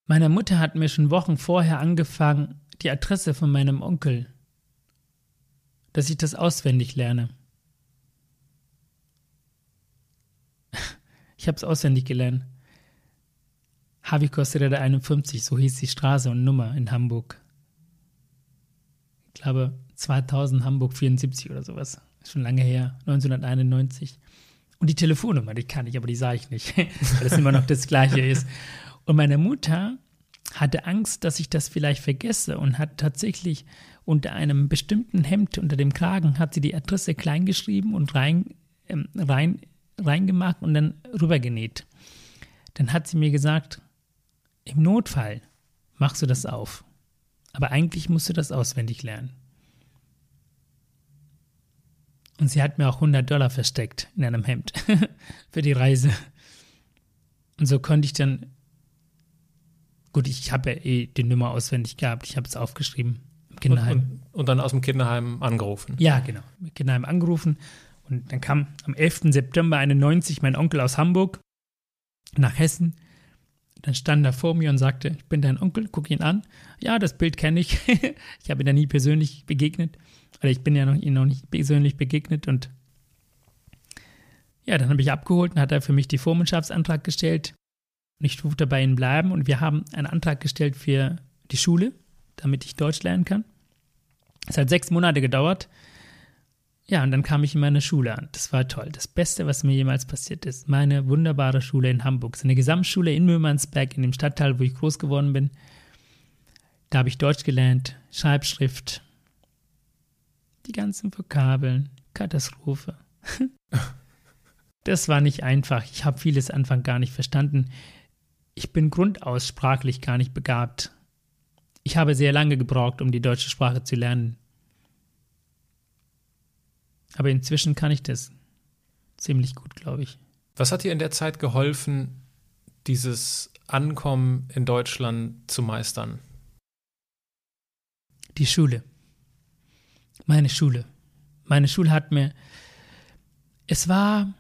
Meine Mutter hat mir schon Wochen vorher angefangen, die Adresse von meinem Onkel, dass ich das auswendig lerne. Ich habe es auswendig gelernt. Harvey Costereda 51, so hieß die Straße und Nummer in Hamburg. Ich glaube 2000 Hamburg 74 oder sowas. Ist schon lange her, 1991. Und die Telefonnummer, die kann ich, aber die sah ich nicht, weil das immer noch das gleiche ist. Und meine Mutter hatte Angst, dass ich das vielleicht vergesse und hat tatsächlich unter einem bestimmten Hemd unter dem Kragen hat sie die Adresse klein geschrieben und rein, ähm, rein, reingemacht und dann rübergenäht. Dann hat sie mir gesagt, im Notfall machst du das auf. Aber eigentlich musst du das auswendig lernen. Und sie hat mir auch 100 Dollar versteckt in einem Hemd für die Reise. Und so konnte ich dann, gut, ich habe ja eh die Nummer auswendig gehabt, ich habe es aufgeschrieben im Kinderheim. Und, und, und, dann aus dem Kinderheim angerufen. Ja, genau, im Kinderheim angerufen. Und dann kam am 11. September 91 mein Onkel aus Hamburg nach Hessen dann stand er vor mir und sagte, ich bin dein Onkel, guck ihn an. Ja, das Bild kenne ich. ich habe ihn da nie persönlich begegnet. Oder ich bin ja noch, ihm noch nicht persönlich begegnet. Und ja, dann habe ich abgeholt und hat er für mich die Vormundschaftsantrag gestellt. Und ich durfte bei ihnen bleiben und wir haben einen Antrag gestellt für die Schule, damit ich Deutsch lernen kann. Es hat sechs Monate gedauert. Ja, und dann kam ich in meine Schule an. Das war toll. Das Beste, was mir jemals passiert ist. Meine wunderbare Schule in Hamburg. So eine Gesamtschule in Mürmansberg, in dem Stadtteil, wo ich groß geworden bin. Da habe ich Deutsch gelernt, Schreibschrift, die ganzen Vokabeln, Katastrophe. das war nicht einfach. Ich habe vieles Anfang gar nicht verstanden. Ich bin grundaus sprachlich gar nicht begabt. Ich habe sehr lange gebraucht, um die deutsche Sprache zu lernen. Aber inzwischen kann ich das ziemlich gut, glaube ich. Was hat dir in der Zeit geholfen, dieses Ankommen in Deutschland zu meistern? Die Schule. Meine Schule. Meine Schule hat mir. Es war.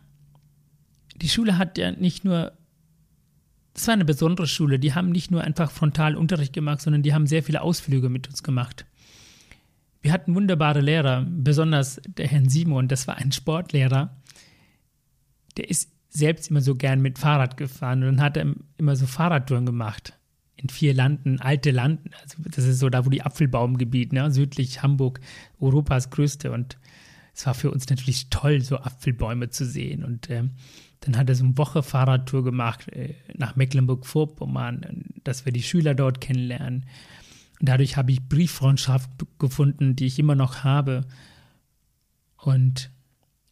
Die Schule hat ja nicht nur. Es war eine besondere Schule. Die haben nicht nur einfach frontal Unterricht gemacht, sondern die haben sehr viele Ausflüge mit uns gemacht. Wir hatten wunderbare Lehrer, besonders der Herrn Simon, das war ein Sportlehrer. Der ist selbst immer so gern mit Fahrrad gefahren und dann hat er immer so Fahrradtouren gemacht. In vier Landen, alte Landen. Also das ist so da, wo die Apfelbaumgebiet, ne, südlich Hamburg, Europas größte. Und es war für uns natürlich toll, so Apfelbäume zu sehen. Und äh, dann hat er so eine Woche Fahrradtour gemacht äh, nach Mecklenburg-Vorpommern, dass wir die Schüler dort kennenlernen. Dadurch habe ich Brieffreundschaft gefunden, die ich immer noch habe. Und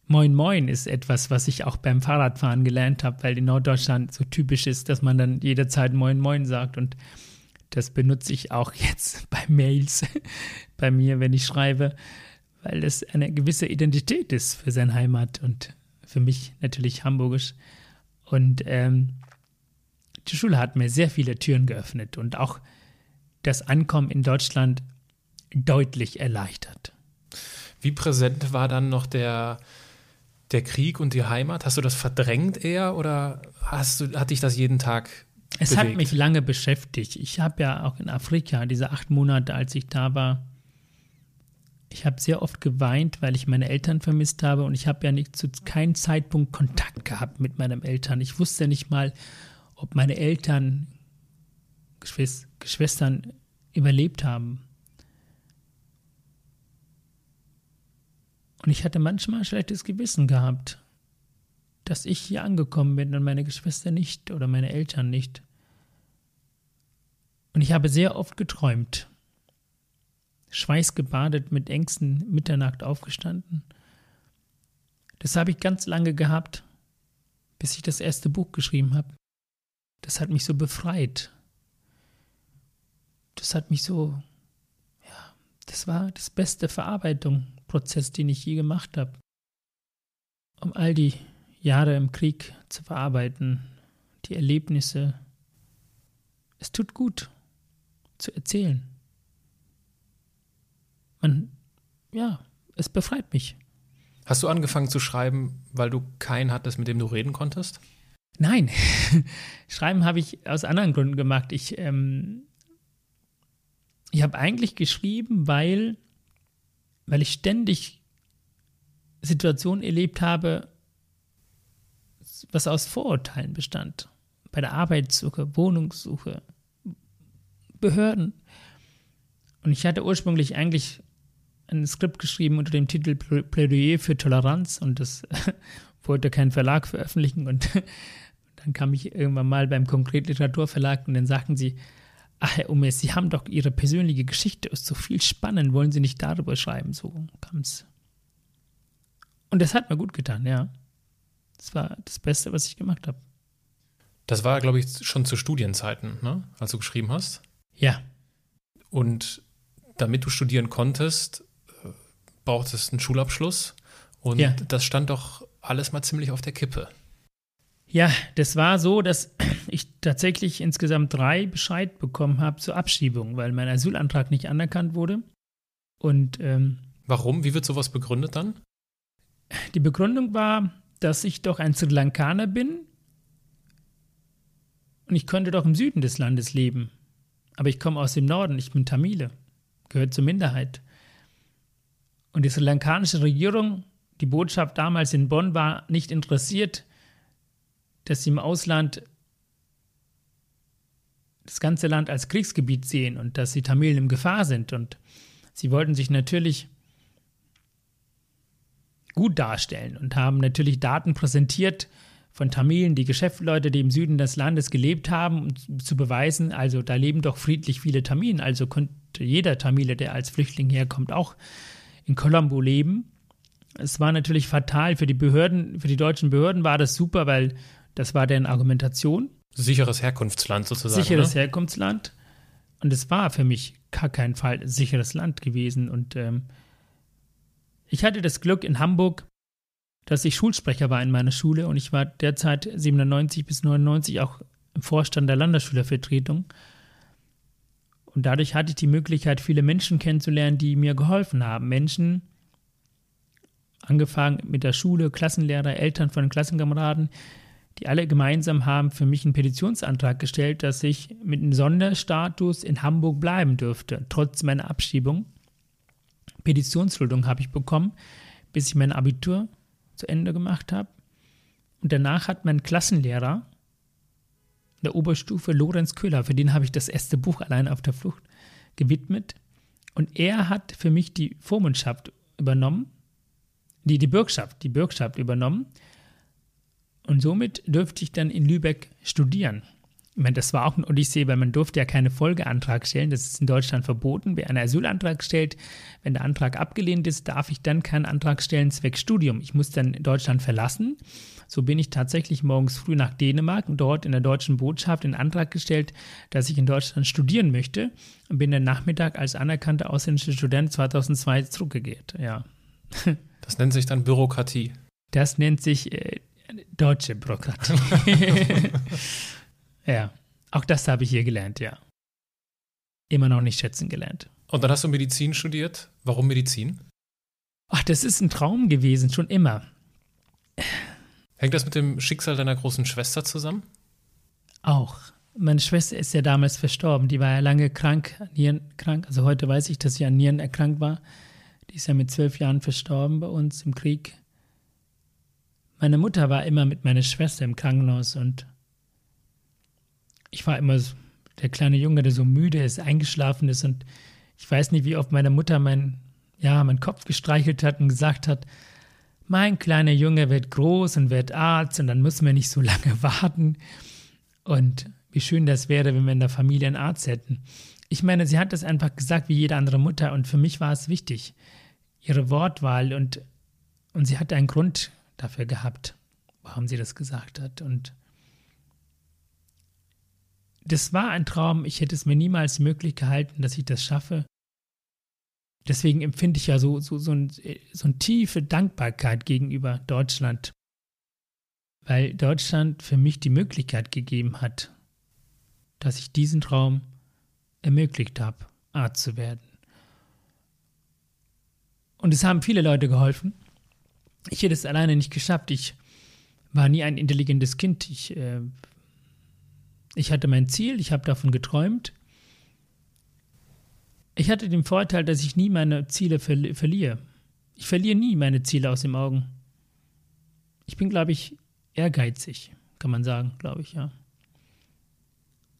Moin Moin ist etwas, was ich auch beim Fahrradfahren gelernt habe, weil in Norddeutschland so typisch ist, dass man dann jederzeit Moin Moin sagt. Und das benutze ich auch jetzt bei Mails bei mir, wenn ich schreibe, weil das eine gewisse Identität ist für seine Heimat und für mich natürlich hamburgisch. Und ähm, die Schule hat mir sehr viele Türen geöffnet und auch das Ankommen in Deutschland deutlich erleichtert. Wie präsent war dann noch der, der Krieg und die Heimat? Hast du das verdrängt eher oder hast du, hat dich das jeden Tag es bewegt? hat mich lange beschäftigt. Ich habe ja auch in Afrika, diese acht Monate, als ich da war, ich habe sehr oft geweint, weil ich meine Eltern vermisst habe und ich habe ja nicht zu keinem Zeitpunkt Kontakt gehabt mit meinen Eltern. Ich wusste nicht mal, ob meine Eltern Geschwistern überlebt haben. Und ich hatte manchmal ein schlechtes Gewissen gehabt, dass ich hier angekommen bin und meine Geschwister nicht oder meine Eltern nicht. Und ich habe sehr oft geträumt, schweißgebadet, mit Ängsten Mitternacht aufgestanden. Das habe ich ganz lange gehabt, bis ich das erste Buch geschrieben habe. Das hat mich so befreit das hat mich so, ja, das war das beste Verarbeitungsprozess, den ich je gemacht habe. Um all die Jahre im Krieg zu verarbeiten, die Erlebnisse. Es tut gut zu erzählen. Man, ja, es befreit mich. Hast du angefangen zu schreiben, weil du keinen hattest, mit dem du reden konntest? Nein, Schreiben habe ich aus anderen Gründen gemacht. Ich ähm, ich habe eigentlich geschrieben, weil, weil ich ständig Situationen erlebt habe, was aus Vorurteilen bestand. Bei der Arbeitssuche, Wohnungssuche, Behörden. Und ich hatte ursprünglich eigentlich ein Skript geschrieben unter dem Titel Plädoyer für Toleranz und das wollte kein Verlag veröffentlichen. Und dann kam ich irgendwann mal beim Konkretliteraturverlag und dann sagten sie, Ach, Herr Umes, Sie haben doch Ihre persönliche Geschichte, ist so viel spannend, wollen Sie nicht darüber schreiben? So kam es. Und das hat mir gut getan, ja. Das war das Beste, was ich gemacht habe. Das war, glaube ich, schon zu Studienzeiten, ne? als du geschrieben hast. Ja. Und damit du studieren konntest, äh, brauchtest du einen Schulabschluss. Und ja. das stand doch alles mal ziemlich auf der Kippe. Ja, das war so, dass ich tatsächlich insgesamt drei Bescheid bekommen habe zur Abschiebung, weil mein Asylantrag nicht anerkannt wurde. Und ähm, warum? Wie wird sowas begründet dann? Die Begründung war, dass ich doch ein Sri Lankaner bin und ich könnte doch im Süden des Landes leben. Aber ich komme aus dem Norden, ich bin Tamile, gehört zur Minderheit. Und die sri lankanische Regierung, die Botschaft damals in Bonn war nicht interessiert, dass sie im Ausland das ganze Land als Kriegsgebiet sehen und dass die Tamilen in Gefahr sind. Und sie wollten sich natürlich gut darstellen und haben natürlich Daten präsentiert von Tamilen, die Geschäftsleute, die im Süden des Landes gelebt haben, um zu beweisen, also da leben doch friedlich viele Tamilen, also könnte jeder Tamile, der als Flüchtling herkommt, auch in Colombo leben. Es war natürlich fatal für die Behörden, für die deutschen Behörden war das super, weil das war deren Argumentation. Sicheres Herkunftsland sozusagen. Sicheres ne? Herkunftsland. Und es war für mich gar kein Fall sicheres Land gewesen. Und ähm, ich hatte das Glück in Hamburg, dass ich Schulsprecher war in meiner Schule und ich war derzeit 97 bis 99 auch im Vorstand der Landesschülervertretung. Und dadurch hatte ich die Möglichkeit, viele Menschen kennenzulernen, die mir geholfen haben. Menschen, angefangen mit der Schule, Klassenlehrer, Eltern von Klassenkameraden, die alle gemeinsam haben für mich einen Petitionsantrag gestellt, dass ich mit einem Sonderstatus in Hamburg bleiben dürfte, trotz meiner Abschiebung. Petitionsduldung habe ich bekommen, bis ich mein Abitur zu Ende gemacht habe. Und danach hat mein Klassenlehrer der Oberstufe, Lorenz Köhler, für den habe ich das erste Buch allein auf der Flucht gewidmet. Und er hat für mich die Vormundschaft übernommen, die, die Bürgschaft, die Bürgschaft übernommen und somit dürfte ich dann in Lübeck studieren. Ich meine, das war auch ein Odyssee, weil man durfte ja keine Folgeantrag stellen. Das ist in Deutschland verboten. Wer einen Asylantrag stellt, wenn der Antrag abgelehnt ist, darf ich dann keinen Antrag stellen zwecks Studium. Ich muss dann Deutschland verlassen. So bin ich tatsächlich morgens früh nach Dänemark und dort in der deutschen Botschaft den Antrag gestellt, dass ich in Deutschland studieren möchte und bin dann Nachmittag als anerkannter ausländischer Student 2002 zurückgekehrt. Ja. Das nennt sich dann Bürokratie. Das nennt sich äh, Deutsche Bürokratie. ja, auch das habe ich hier gelernt, ja. Immer noch nicht schätzen gelernt. Und dann hast du Medizin studiert. Warum Medizin? Ach, das ist ein Traum gewesen, schon immer. Hängt das mit dem Schicksal deiner großen Schwester zusammen? Auch. Meine Schwester ist ja damals verstorben. Die war ja lange krank, Nierenkrank. Also heute weiß ich, dass sie an Nieren erkrankt war. Die ist ja mit zwölf Jahren verstorben bei uns im Krieg. Meine Mutter war immer mit meiner Schwester im Krankenhaus und ich war immer der kleine Junge, der so müde ist, eingeschlafen ist und ich weiß nicht, wie oft meine Mutter mein, ja, meinen Kopf gestreichelt hat und gesagt hat, mein kleiner Junge wird groß und wird Arzt und dann müssen wir nicht so lange warten. Und wie schön das wäre, wenn wir in der Familie einen Arzt hätten. Ich meine, sie hat das einfach gesagt wie jede andere Mutter und für mich war es wichtig. Ihre Wortwahl und, und sie hatte einen Grund dafür gehabt, warum sie das gesagt hat. Und das war ein Traum. Ich hätte es mir niemals möglich gehalten, dass ich das schaffe. Deswegen empfinde ich ja so, so, so, ein, so eine tiefe Dankbarkeit gegenüber Deutschland, weil Deutschland für mich die Möglichkeit gegeben hat, dass ich diesen Traum ermöglicht habe, Arzt zu werden. Und es haben viele Leute geholfen. Ich hätte es alleine nicht geschafft. Ich war nie ein intelligentes Kind. Ich, äh, ich hatte mein Ziel, ich habe davon geträumt. Ich hatte den Vorteil, dass ich nie meine Ziele ver verliere. Ich verliere nie meine Ziele aus den Augen. Ich bin, glaube ich, ehrgeizig, kann man sagen, glaube ich, ja.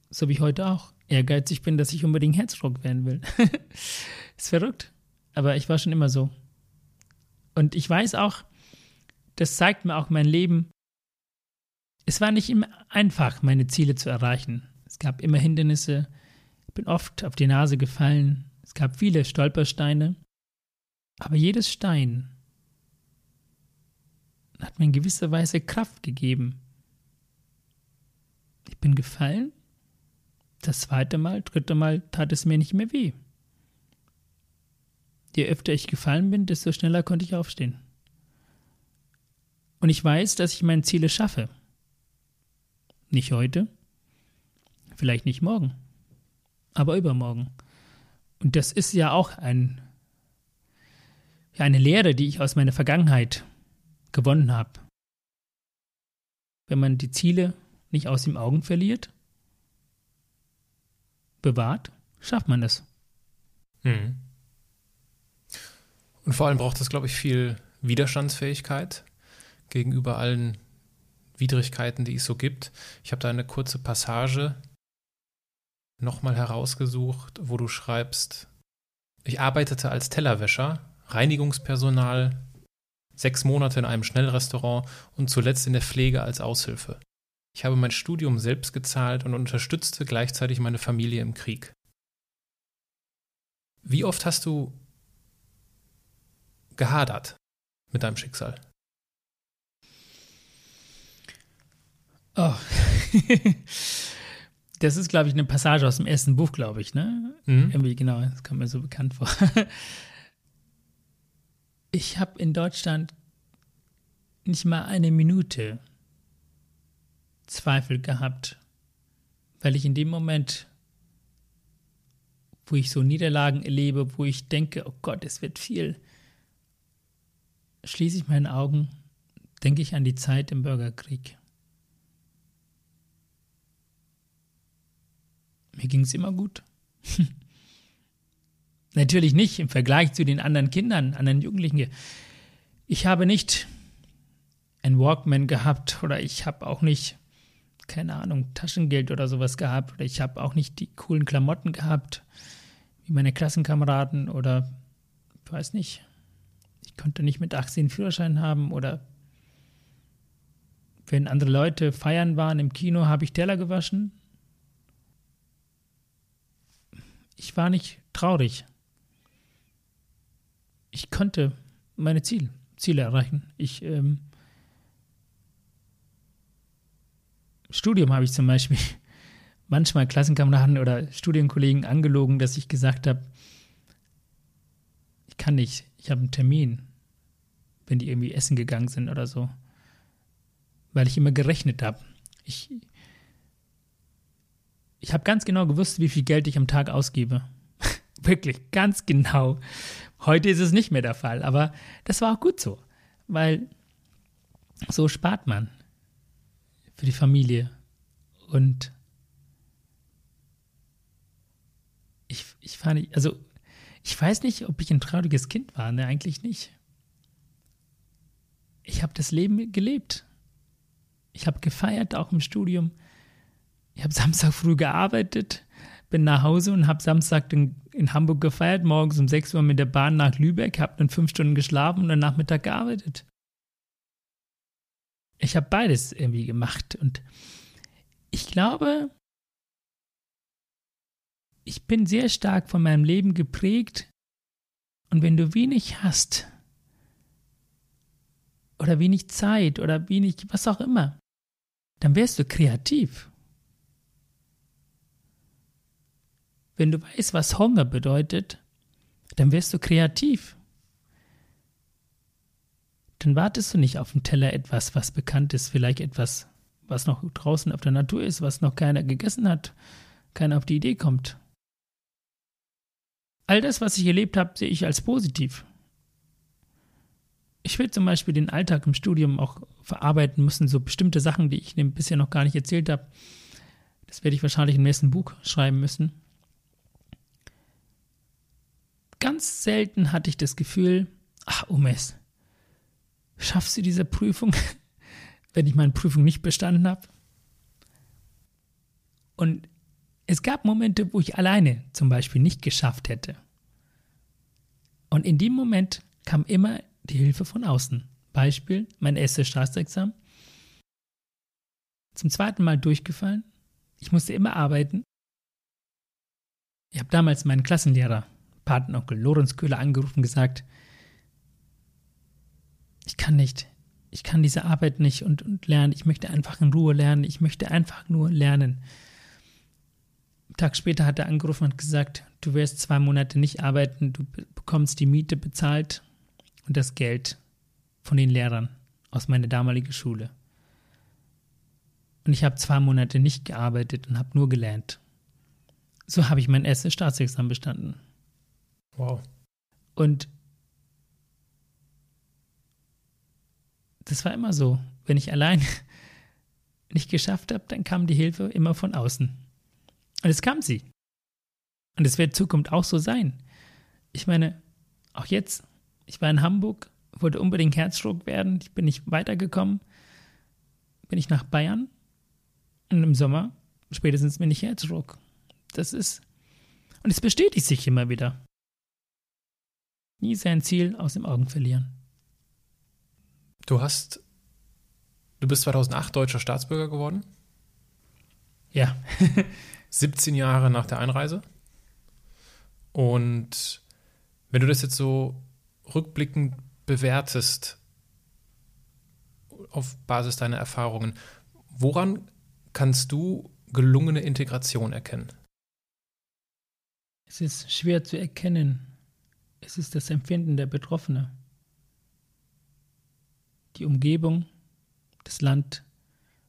So wie ich heute auch ehrgeizig bin, dass ich unbedingt Herzdruck werden will. ist verrückt. Aber ich war schon immer so. Und ich weiß auch, das zeigt mir auch mein Leben. Es war nicht immer einfach, meine Ziele zu erreichen. Es gab immer Hindernisse. Ich bin oft auf die Nase gefallen. Es gab viele Stolpersteine. Aber jedes Stein hat mir in gewisser Weise Kraft gegeben. Ich bin gefallen. Das zweite Mal, dritte Mal tat es mir nicht mehr weh. Je öfter ich gefallen bin, desto schneller konnte ich aufstehen. Und ich weiß, dass ich meine Ziele schaffe. Nicht heute, vielleicht nicht morgen, aber übermorgen. Und das ist ja auch ein, ja, eine Lehre, die ich aus meiner Vergangenheit gewonnen habe. Wenn man die Ziele nicht aus den Augen verliert, bewahrt, schafft man es. Mhm. Und vor allem braucht es, glaube ich, viel Widerstandsfähigkeit gegenüber allen Widrigkeiten, die es so gibt. Ich habe da eine kurze Passage nochmal herausgesucht, wo du schreibst, ich arbeitete als Tellerwäscher, Reinigungspersonal, sechs Monate in einem Schnellrestaurant und zuletzt in der Pflege als Aushilfe. Ich habe mein Studium selbst gezahlt und unterstützte gleichzeitig meine Familie im Krieg. Wie oft hast du gehadert mit deinem Schicksal? Oh. das ist, glaube ich, eine Passage aus dem ersten Buch, glaube ich, ne? Mhm. Irgendwie, genau, das kommt mir so bekannt vor. Ich habe in Deutschland nicht mal eine Minute Zweifel gehabt, weil ich in dem Moment, wo ich so Niederlagen erlebe, wo ich denke, oh Gott, es wird viel, schließe ich meine Augen, denke ich an die Zeit im Bürgerkrieg. Mir ging es immer gut. Natürlich nicht im Vergleich zu den anderen Kindern, anderen Jugendlichen. Ich habe nicht ein Walkman gehabt oder ich habe auch nicht, keine Ahnung, Taschengeld oder sowas gehabt oder ich habe auch nicht die coolen Klamotten gehabt wie meine Klassenkameraden oder ich weiß nicht. Ich konnte nicht mit 18 Führerschein haben oder wenn andere Leute feiern waren im Kino, habe ich Teller gewaschen. Ich war nicht traurig. Ich konnte meine Ziel, Ziele erreichen. Ich ähm, Studium habe ich zum Beispiel manchmal Klassenkameraden oder Studienkollegen angelogen, dass ich gesagt habe, ich kann nicht, ich habe einen Termin, wenn die irgendwie essen gegangen sind oder so, weil ich immer gerechnet habe. Ich, ich habe ganz genau gewusst, wie viel Geld ich am Tag ausgebe. Wirklich, ganz genau. Heute ist es nicht mehr der Fall, aber das war auch gut so, weil so spart man für die Familie. Und ich, ich fand, also ich weiß nicht, ob ich ein trauriges Kind war, ne, eigentlich nicht. Ich habe das Leben gelebt. Ich habe gefeiert, auch im Studium. Ich habe Samstag früh gearbeitet, bin nach Hause und habe Samstag in, in, Hamburg gefeiert, morgens um 6 Uhr mit der Bahn nach Lübeck, habe dann fünf Stunden geschlafen und am Nachmittag gearbeitet. Ich habe beides irgendwie gemacht und ich glaube, ich bin sehr stark von meinem Leben geprägt und wenn du wenig hast oder wenig Zeit oder wenig was auch immer, dann wärst du kreativ. Wenn du weißt, was Hunger bedeutet, dann wirst du kreativ. Dann wartest du nicht auf dem Teller etwas, was bekannt ist, vielleicht etwas, was noch draußen auf der Natur ist, was noch keiner gegessen hat, keiner auf die Idee kommt. All das, was ich erlebt habe, sehe ich als positiv. Ich will zum Beispiel den Alltag im Studium auch verarbeiten müssen, so bestimmte Sachen, die ich bisher noch gar nicht erzählt habe. Das werde ich wahrscheinlich im nächsten Buch schreiben müssen ganz selten hatte ich das Gefühl, ach, Umes, schaffst du diese Prüfung, wenn ich meine Prüfung nicht bestanden habe? Und es gab Momente, wo ich alleine zum Beispiel nicht geschafft hätte. Und in dem Moment kam immer die Hilfe von außen. Beispiel, mein erstes Staatsexamen. Zum zweiten Mal durchgefallen. Ich musste immer arbeiten. Ich habe damals meinen Klassenlehrer Patenonkel Lorenz Köhler angerufen und gesagt, ich kann nicht, ich kann diese Arbeit nicht und, und lernen, ich möchte einfach in Ruhe lernen, ich möchte einfach nur lernen. Tag später hat er angerufen und gesagt, du wirst zwei Monate nicht arbeiten, du bekommst die Miete bezahlt und das Geld von den Lehrern aus meiner damaligen Schule. Und ich habe zwei Monate nicht gearbeitet und habe nur gelernt. So habe ich mein erstes Staatsexamen bestanden. Wow. Und das war immer so. Wenn ich allein nicht geschafft habe, dann kam die Hilfe immer von außen. Und es kam sie. Und es wird Zukunft auch so sein. Ich meine, auch jetzt, ich war in Hamburg, wollte unbedingt Herzschruck werden, ich bin nicht weitergekommen, bin ich nach Bayern und im Sommer spätestens bin ich Herzschruck. Das ist. Und es bestätigt sich immer wieder. Nie sein Ziel aus den Augen verlieren. Du hast. Du bist 2008 deutscher Staatsbürger geworden? Ja. 17 Jahre nach der Einreise. Und wenn du das jetzt so rückblickend bewertest, auf Basis deiner Erfahrungen, woran kannst du gelungene Integration erkennen? Es ist schwer zu erkennen. Es ist das Empfinden der Betroffenen. Die Umgebung, das Land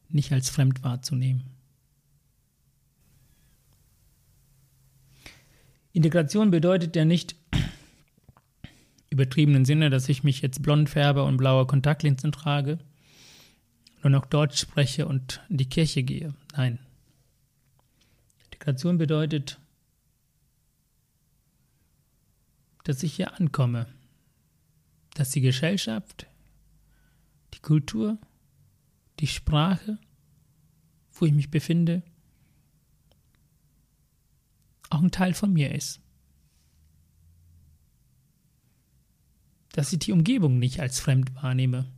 nicht als fremd wahrzunehmen. Integration bedeutet ja nicht übertriebenen Sinne, dass ich mich jetzt blond färbe und blaue Kontaktlinsen trage, nur noch Deutsch spreche und in die Kirche gehe. Nein. Integration bedeutet, dass ich hier ankomme, dass die Gesellschaft, die Kultur, die Sprache, wo ich mich befinde, auch ein Teil von mir ist. Dass ich die Umgebung nicht als fremd wahrnehme.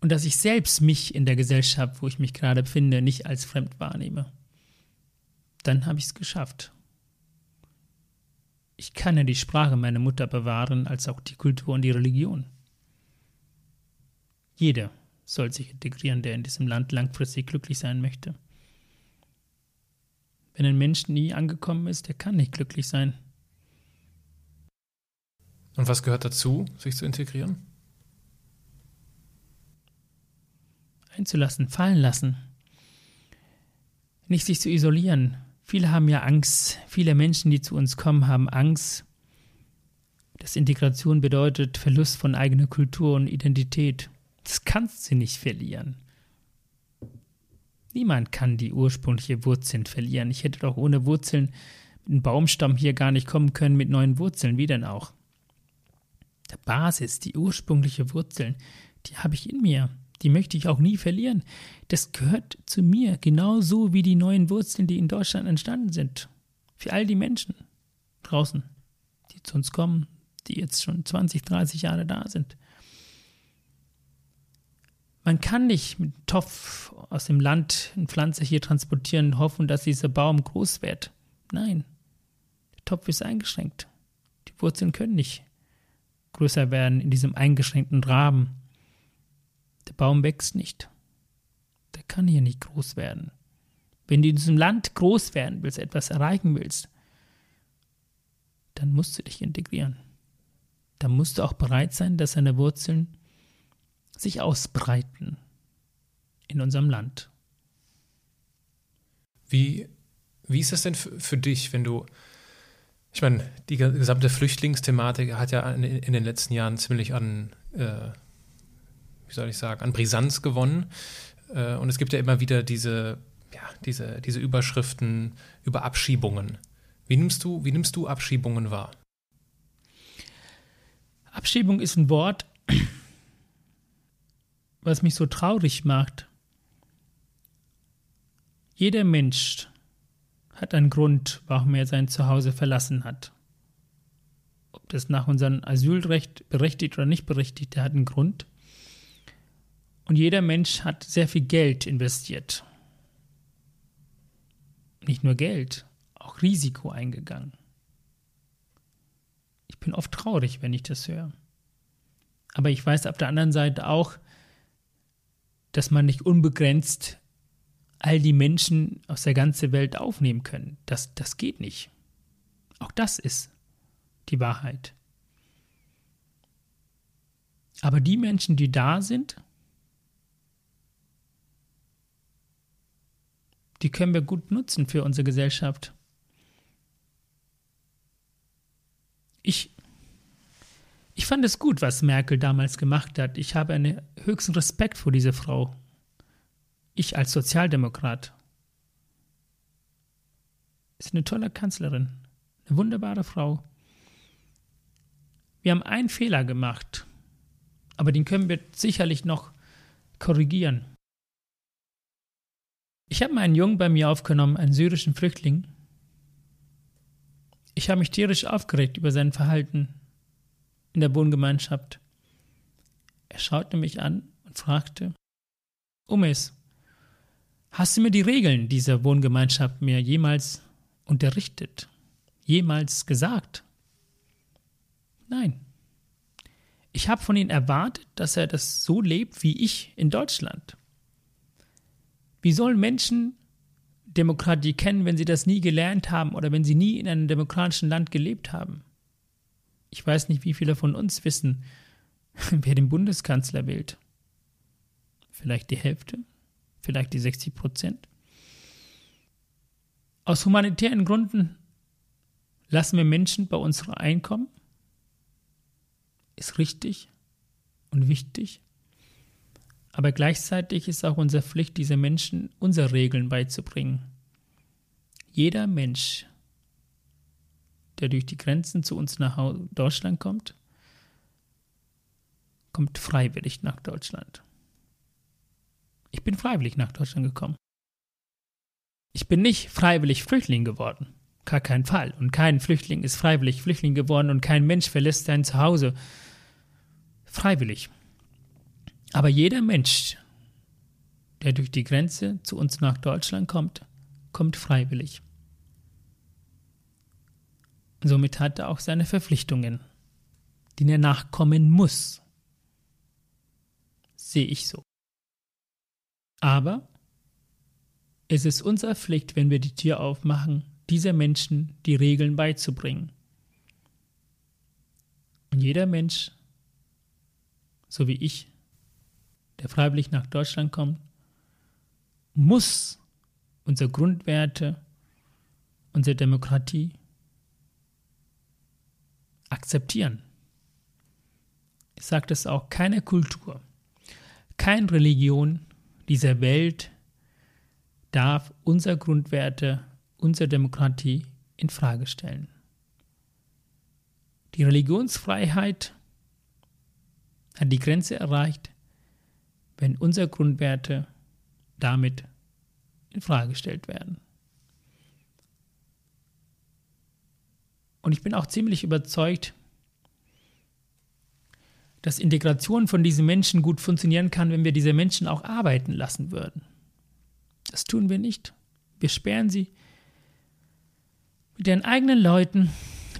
Und dass ich selbst mich in der Gesellschaft, wo ich mich gerade befinde, nicht als fremd wahrnehme. Dann habe ich es geschafft. Ich kann ja die Sprache meiner Mutter bewahren, als auch die Kultur und die Religion. Jeder soll sich integrieren, der in diesem Land langfristig glücklich sein möchte. Wenn ein Mensch nie angekommen ist, der kann nicht glücklich sein. Und was gehört dazu, sich zu integrieren? Einzulassen, fallen lassen. Nicht sich zu isolieren. Viele haben ja Angst. Viele Menschen, die zu uns kommen, haben Angst, dass Integration bedeutet Verlust von eigener Kultur und Identität. Das kannst du nicht verlieren. Niemand kann die ursprüngliche Wurzeln verlieren. Ich hätte doch ohne Wurzeln mit einem Baumstamm hier gar nicht kommen können mit neuen Wurzeln. Wie denn auch? Der Basis, die ursprüngliche Wurzeln, die habe ich in mir. Die möchte ich auch nie verlieren. Das gehört zu mir, genauso wie die neuen Wurzeln, die in Deutschland entstanden sind. Für all die Menschen draußen, die zu uns kommen, die jetzt schon 20, 30 Jahre da sind. Man kann nicht mit Topf aus dem Land eine Pflanze hier transportieren und hoffen, dass dieser Baum groß wird. Nein, der Topf ist eingeschränkt. Die Wurzeln können nicht größer werden in diesem eingeschränkten Rahmen. Der Baum wächst nicht. Der kann hier nicht groß werden. Wenn du in diesem Land groß werden willst, etwas erreichen willst, dann musst du dich integrieren. Dann musst du auch bereit sein, dass deine Wurzeln sich ausbreiten in unserem Land. Wie, wie ist das denn für, für dich, wenn du, ich meine, die gesamte Flüchtlingsthematik hat ja in, in den letzten Jahren ziemlich an, äh, wie soll ich sagen, an Brisanz gewonnen. Äh, und es gibt ja immer wieder diese, ja, diese, diese Überschriften über Abschiebungen. Wie nimmst du, wie nimmst du Abschiebungen wahr? Abschiebung ist ein Wort, was mich so traurig macht. Jeder Mensch hat einen Grund, warum er sein Zuhause verlassen hat. Ob das nach unserem Asylrecht berechtigt oder nicht berechtigt, der hat einen Grund. Und jeder Mensch hat sehr viel Geld investiert. Nicht nur Geld, auch Risiko eingegangen. Ich bin oft traurig, wenn ich das höre. Aber ich weiß auf der anderen Seite auch, dass man nicht unbegrenzt all die Menschen aus der ganzen Welt aufnehmen können. Das, das geht nicht. Auch das ist die Wahrheit. Aber die Menschen, die da sind, die können wir gut nutzen für unsere Gesellschaft. Ich, ich fand es gut, was Merkel damals gemacht hat. Ich habe einen höchsten Respekt vor dieser Frau. Ich als Sozialdemokrat. Ist eine tolle Kanzlerin. Eine wunderbare Frau. Wir haben einen Fehler gemacht, aber den können wir sicherlich noch korrigieren. Ich habe einen Jungen bei mir aufgenommen, einen syrischen Flüchtling, Ich habe mich tierisch aufgeregt über sein Verhalten in der Wohngemeinschaft. Er schaute mich an und fragte, Umes, hast du mir die Regeln dieser Wohngemeinschaft mir jemals unterrichtet? Jemals gesagt? Nein. Ich habe von ihm erwartet, dass er das so lebt wie ich in Deutschland. Wie sollen Menschen Demokratie kennen, wenn sie das nie gelernt haben oder wenn sie nie in einem demokratischen Land gelebt haben? Ich weiß nicht, wie viele von uns wissen, wer den Bundeskanzler wählt. Vielleicht die Hälfte, vielleicht die 60 Prozent. Aus humanitären Gründen lassen wir Menschen bei uns reinkommen. Ist richtig und wichtig. Aber gleichzeitig ist auch unsere Pflicht, diese Menschen unsere Regeln beizubringen. Jeder Mensch, der durch die Grenzen zu uns nach Deutschland kommt, kommt freiwillig nach Deutschland. Ich bin freiwillig nach Deutschland gekommen. Ich bin nicht freiwillig Flüchtling geworden. Gar kein Fall. Und kein Flüchtling ist freiwillig Flüchtling geworden und kein Mensch verlässt sein Zuhause freiwillig. Aber jeder Mensch, der durch die Grenze zu uns nach Deutschland kommt, kommt freiwillig. Somit hat er auch seine Verpflichtungen, denen er nachkommen muss. Sehe ich so. Aber es ist unsere Pflicht, wenn wir die Tür aufmachen, dieser Menschen die Regeln beizubringen. Und jeder Mensch, so wie ich, der freiwillig nach Deutschland kommt, muss unsere Grundwerte, unsere Demokratie akzeptieren. Ich sage das auch, keine Kultur, keine Religion dieser Welt darf unsere Grundwerte, unsere Demokratie in Frage stellen. Die Religionsfreiheit hat die Grenze erreicht, wenn unsere Grundwerte damit in Frage gestellt werden. Und ich bin auch ziemlich überzeugt, dass Integration von diesen Menschen gut funktionieren kann, wenn wir diese Menschen auch arbeiten lassen würden. Das tun wir nicht. Wir sperren sie mit ihren eigenen Leuten,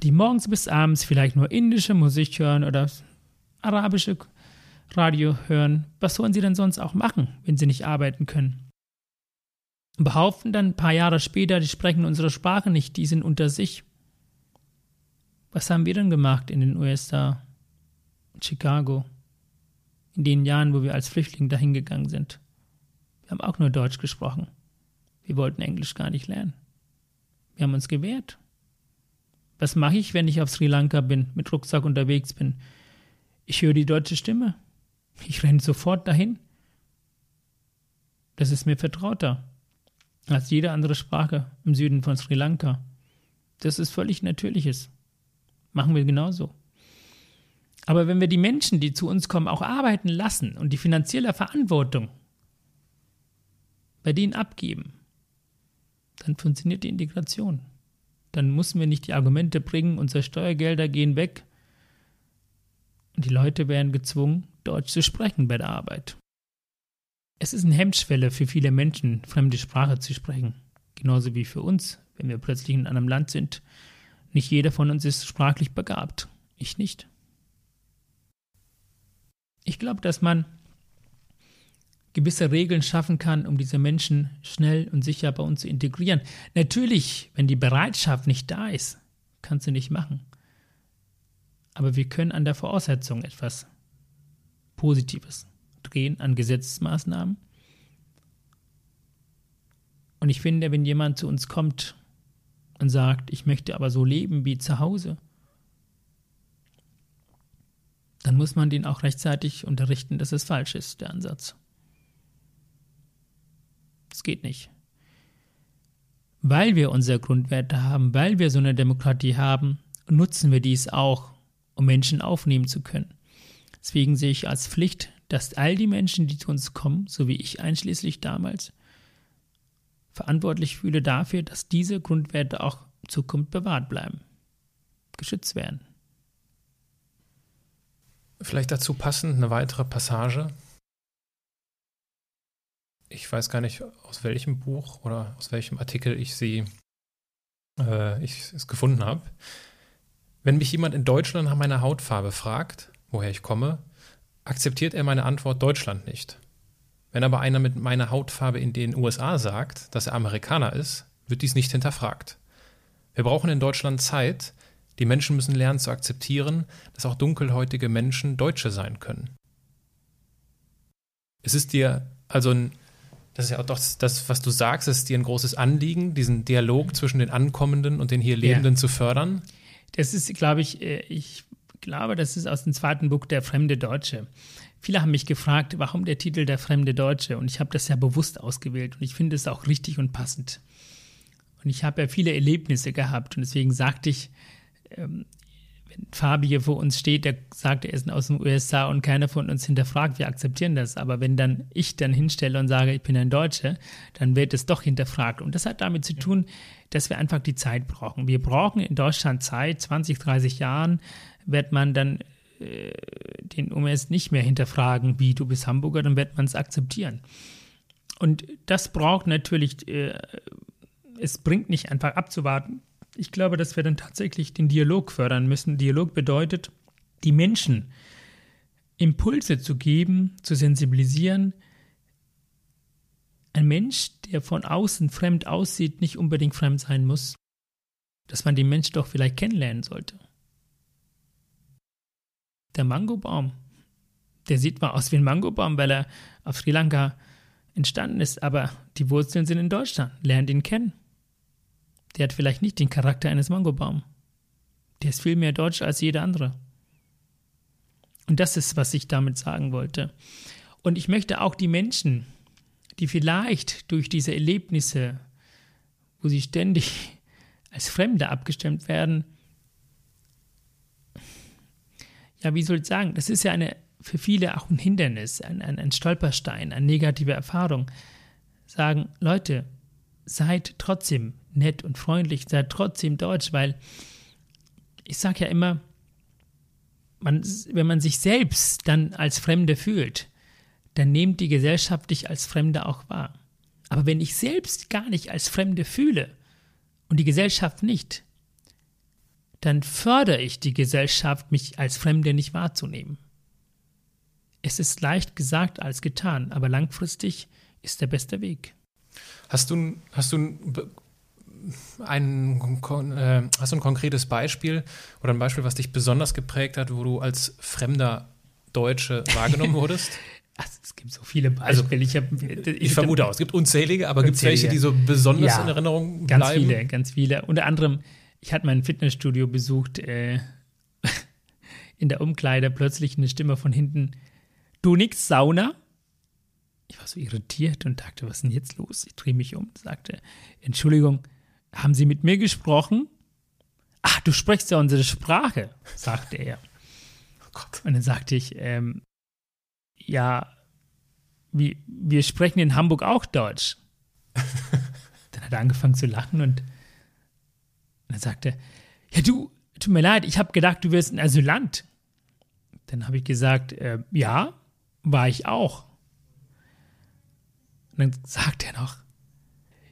die morgens bis abends vielleicht nur indische Musik hören oder arabische Radio hören. Was sollen sie denn sonst auch machen, wenn sie nicht arbeiten können? Behaupten dann ein paar Jahre später, die sprechen unsere Sprache nicht, die sind unter sich. Was haben wir denn gemacht in den USA, Chicago, in den Jahren, wo wir als Flüchtlinge dahin gegangen sind? Wir haben auch nur Deutsch gesprochen. Wir wollten Englisch gar nicht lernen. Wir haben uns gewehrt. Was mache ich, wenn ich auf Sri Lanka bin, mit Rucksack unterwegs bin? Ich höre die deutsche Stimme. Ich renne sofort dahin. Das ist mir vertrauter als jede andere Sprache im Süden von Sri Lanka. Das ist völlig Natürliches. Machen wir genauso. Aber wenn wir die Menschen, die zu uns kommen, auch arbeiten lassen und die finanzielle Verantwortung bei denen abgeben, dann funktioniert die Integration. Dann müssen wir nicht die Argumente bringen, unsere Steuergelder gehen weg und die Leute werden gezwungen, Deutsch zu sprechen bei der Arbeit. Es ist eine Hemmschwelle für viele Menschen, fremde Sprache zu sprechen. Genauso wie für uns, wenn wir plötzlich in einem Land sind, nicht jeder von uns ist sprachlich begabt. Ich nicht. Ich glaube, dass man gewisse Regeln schaffen kann, um diese Menschen schnell und sicher bei uns zu integrieren. Natürlich, wenn die Bereitschaft nicht da ist, kannst du nicht machen. Aber wir können an der Voraussetzung etwas Positives drehen, an Gesetzesmaßnahmen. Und ich finde, wenn jemand zu uns kommt und sagt, ich möchte aber so leben wie zu Hause, dann muss man den auch rechtzeitig unterrichten, dass es falsch ist, der Ansatz. Das geht nicht. Weil wir unsere Grundwerte haben, weil wir so eine Demokratie haben, nutzen wir dies auch, um Menschen aufnehmen zu können. Deswegen sehe ich als Pflicht, dass all die Menschen, die zu uns kommen, so wie ich einschließlich damals, verantwortlich fühle dafür, dass diese Grundwerte auch in Zukunft bewahrt bleiben. geschützt werden. Vielleicht dazu passend eine weitere Passage. Ich weiß gar nicht, aus welchem Buch oder aus welchem Artikel ich sie äh, ich es gefunden habe. Wenn mich jemand in Deutschland nach meiner Hautfarbe fragt, woher ich komme, akzeptiert er meine Antwort Deutschland nicht. Wenn aber einer mit meiner Hautfarbe in den USA sagt, dass er Amerikaner ist, wird dies nicht hinterfragt. Wir brauchen in Deutschland Zeit, die Menschen müssen lernen zu akzeptieren, dass auch dunkelhäutige Menschen Deutsche sein können. Es ist dir also ein, das ist ja auch doch das, was du sagst, es ist dir ein großes Anliegen, diesen Dialog zwischen den Ankommenden und den hier Lebenden ja. zu fördern. Das ist, glaube ich, äh, ich glaube, das ist aus dem zweiten Buch Der fremde Deutsche. Viele haben mich gefragt, warum der Titel Der fremde Deutsche? Und ich habe das ja bewusst ausgewählt und ich finde es auch richtig und passend. Und ich habe ja viele Erlebnisse gehabt und deswegen sagte ich, ähm, wenn Fabi hier vor uns steht, der sagt, er ist aus den USA und keiner von uns hinterfragt, wir akzeptieren das. Aber wenn dann ich dann hinstelle und sage, ich bin ein Deutscher, dann wird es doch hinterfragt. Und das hat damit zu tun, dass wir einfach die Zeit brauchen. Wir brauchen in Deutschland Zeit, 20, 30 Jahren wird man dann äh, den US nicht mehr hinterfragen, wie du bist Hamburger, dann wird man es akzeptieren. Und das braucht natürlich, äh, es bringt nicht einfach abzuwarten, ich glaube, dass wir dann tatsächlich den Dialog fördern müssen. Dialog bedeutet, die Menschen Impulse zu geben, zu sensibilisieren. Ein Mensch, der von außen fremd aussieht, nicht unbedingt fremd sein muss. Dass man den Mensch doch vielleicht kennenlernen sollte. Der Mangobaum, der sieht mal aus wie ein Mangobaum, weil er auf Sri Lanka entstanden ist, aber die Wurzeln sind in Deutschland. Lernt ihn kennen der hat vielleicht nicht den Charakter eines Mangobaum. Der ist viel mehr deutsch als jeder andere. Und das ist, was ich damit sagen wollte. Und ich möchte auch die Menschen, die vielleicht durch diese Erlebnisse, wo sie ständig als Fremde abgestimmt werden, ja, wie soll ich sagen, das ist ja eine, für viele auch ein Hindernis, ein, ein, ein Stolperstein, eine negative Erfahrung, sagen, Leute, seid trotzdem nett und freundlich, seid trotzdem deutsch, weil ich sage ja immer, man, wenn man sich selbst dann als Fremde fühlt, dann nimmt die Gesellschaft dich als Fremde auch wahr. Aber wenn ich selbst gar nicht als Fremde fühle und die Gesellschaft nicht, dann fördere ich die Gesellschaft, mich als Fremde nicht wahrzunehmen. Es ist leicht gesagt als getan, aber langfristig ist der beste Weg. Hast du, hast du ein, äh, hast du ein konkretes Beispiel oder ein Beispiel, was dich besonders geprägt hat, wo du als fremder Deutsche wahrgenommen wurdest? Also, es gibt so viele also, Beispiele. Also, ich, hab, ich, ich vermute auch, es gibt unzählige, aber gibt es welche, die so besonders ja, in Erinnerung bleiben? Ganz viele, ganz viele. Unter anderem, ich hatte mein Fitnessstudio besucht, äh, in der Umkleide plötzlich eine Stimme von hinten, du nix Sauna? Ich war so irritiert und dachte, was ist denn jetzt los? Ich drehe mich um, sagte, Entschuldigung, haben Sie mit mir gesprochen? Ach, du sprichst ja unsere Sprache, sagte er. Oh und dann sagte ich, ähm, ja, wir, wir sprechen in Hamburg auch Deutsch. dann hat er angefangen zu lachen und, und dann sagte er, ja du, tut mir leid, ich habe gedacht, du wirst ein Asylant. Dann habe ich gesagt, äh, ja, war ich auch. Und dann sagt er noch,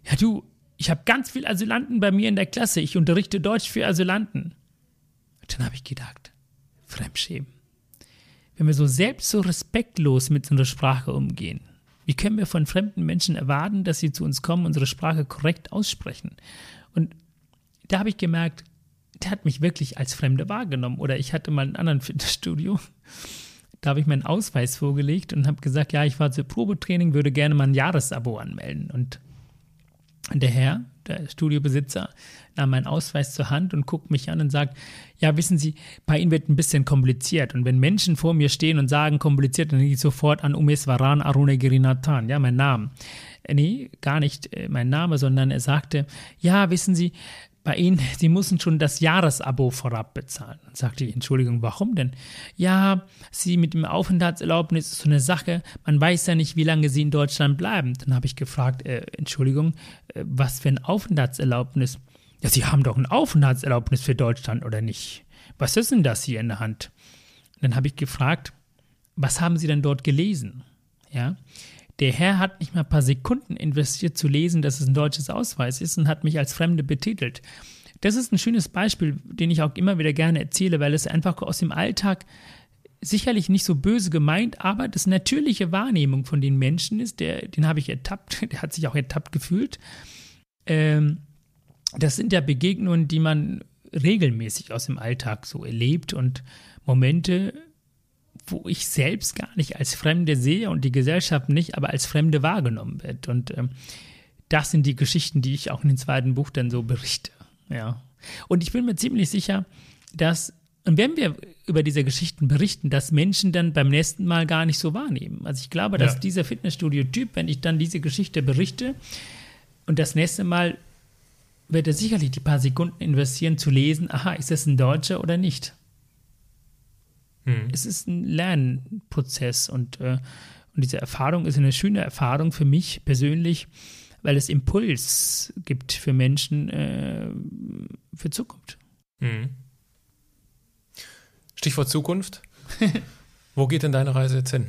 ja du, ich habe ganz viele Asylanten bei mir in der Klasse, ich unterrichte Deutsch für Asylanten. Und dann habe ich gedacht, Fremdschämen. Wenn wir so selbst so respektlos mit unserer Sprache umgehen, wie können wir von fremden Menschen erwarten, dass sie zu uns kommen, unsere Sprache korrekt aussprechen? Und da habe ich gemerkt, der hat mich wirklich als Fremde wahrgenommen. Oder ich hatte mal einen anderen Fitnessstudio da habe ich meinen Ausweis vorgelegt und habe gesagt, ja, ich war zur Probetraining, würde gerne mal ein Jahresabo anmelden. Und der Herr, der Studiobesitzer, nahm meinen Ausweis zur Hand und guckt mich an und sagt, ja, wissen Sie, bei Ihnen wird ein bisschen kompliziert. Und wenn Menschen vor mir stehen und sagen kompliziert, dann denke ich sofort an Umeswaran Arunegirinathan, ja, mein Name. Äh, nee, gar nicht äh, mein Name, sondern er sagte, ja, wissen Sie, bei Ihnen, Sie müssen schon das Jahresabo vorab bezahlen. Dann sagte ich, Entschuldigung, warum denn? Ja, Sie mit dem Aufenthaltserlaubnis ist so eine Sache, man weiß ja nicht, wie lange Sie in Deutschland bleiben. Dann habe ich gefragt, äh, Entschuldigung, äh, was für ein Aufenthaltserlaubnis? Ja, Sie haben doch eine Aufenthaltserlaubnis für Deutschland, oder nicht? Was ist denn das hier in der Hand? dann habe ich gefragt, was haben Sie denn dort gelesen? Ja. Der Herr hat nicht mal ein paar Sekunden investiert zu lesen, dass es ein deutsches Ausweis ist und hat mich als Fremde betitelt. Das ist ein schönes Beispiel, den ich auch immer wieder gerne erzähle, weil es einfach aus dem Alltag sicherlich nicht so böse gemeint, aber das natürliche Wahrnehmung von den Menschen ist, der, den habe ich ertappt, der hat sich auch ertappt gefühlt. Ähm, das sind ja Begegnungen, die man regelmäßig aus dem Alltag so erlebt und Momente, wo ich selbst gar nicht als Fremde sehe und die Gesellschaft nicht, aber als Fremde wahrgenommen wird. Und ähm, das sind die Geschichten, die ich auch in dem zweiten Buch dann so berichte. Ja. Und ich bin mir ziemlich sicher, dass, und wenn wir über diese Geschichten berichten, dass Menschen dann beim nächsten Mal gar nicht so wahrnehmen. Also ich glaube, dass ja. dieser Fitnessstudio-Typ, wenn ich dann diese Geschichte berichte und das nächste Mal wird er sicherlich die paar Sekunden investieren zu lesen, aha, ist das ein Deutscher oder nicht? Hm. Es ist ein Lernprozess und, äh, und diese Erfahrung ist eine schöne Erfahrung für mich persönlich, weil es Impuls gibt für Menschen äh, für Zukunft. Hm. Stichwort Zukunft. Wo geht denn deine Reise jetzt hin?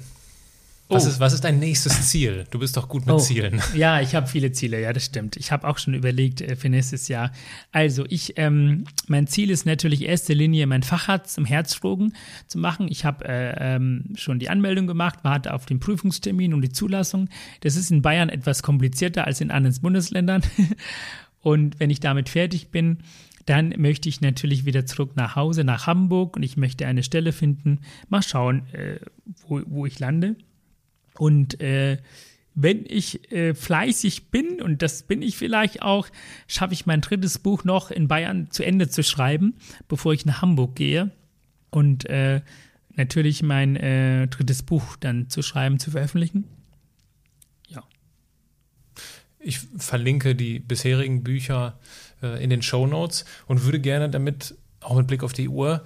Was, oh. ist, was ist dein nächstes Ziel? Du bist doch gut mit oh. Zielen. Ja, ich habe viele Ziele, ja, das stimmt. Ich habe auch schon überlegt äh, für nächstes Jahr. Also, ich, ähm, mein Ziel ist natürlich in erster Linie, mein Facharzt zum Herzchirurgen zu machen. Ich habe äh, ähm, schon die Anmeldung gemacht, warte auf den Prüfungstermin und die Zulassung. Das ist in Bayern etwas komplizierter als in anderen Bundesländern. und wenn ich damit fertig bin, dann möchte ich natürlich wieder zurück nach Hause, nach Hamburg und ich möchte eine Stelle finden. Mal schauen, äh, wo, wo ich lande. Und äh, wenn ich äh, fleißig bin, und das bin ich vielleicht auch, schaffe ich mein drittes Buch noch in Bayern zu Ende zu schreiben, bevor ich nach Hamburg gehe. Und äh, natürlich mein äh, drittes Buch dann zu schreiben, zu veröffentlichen. Ja. Ich verlinke die bisherigen Bücher äh, in den Show Notes und würde gerne damit, auch mit Blick auf die Uhr,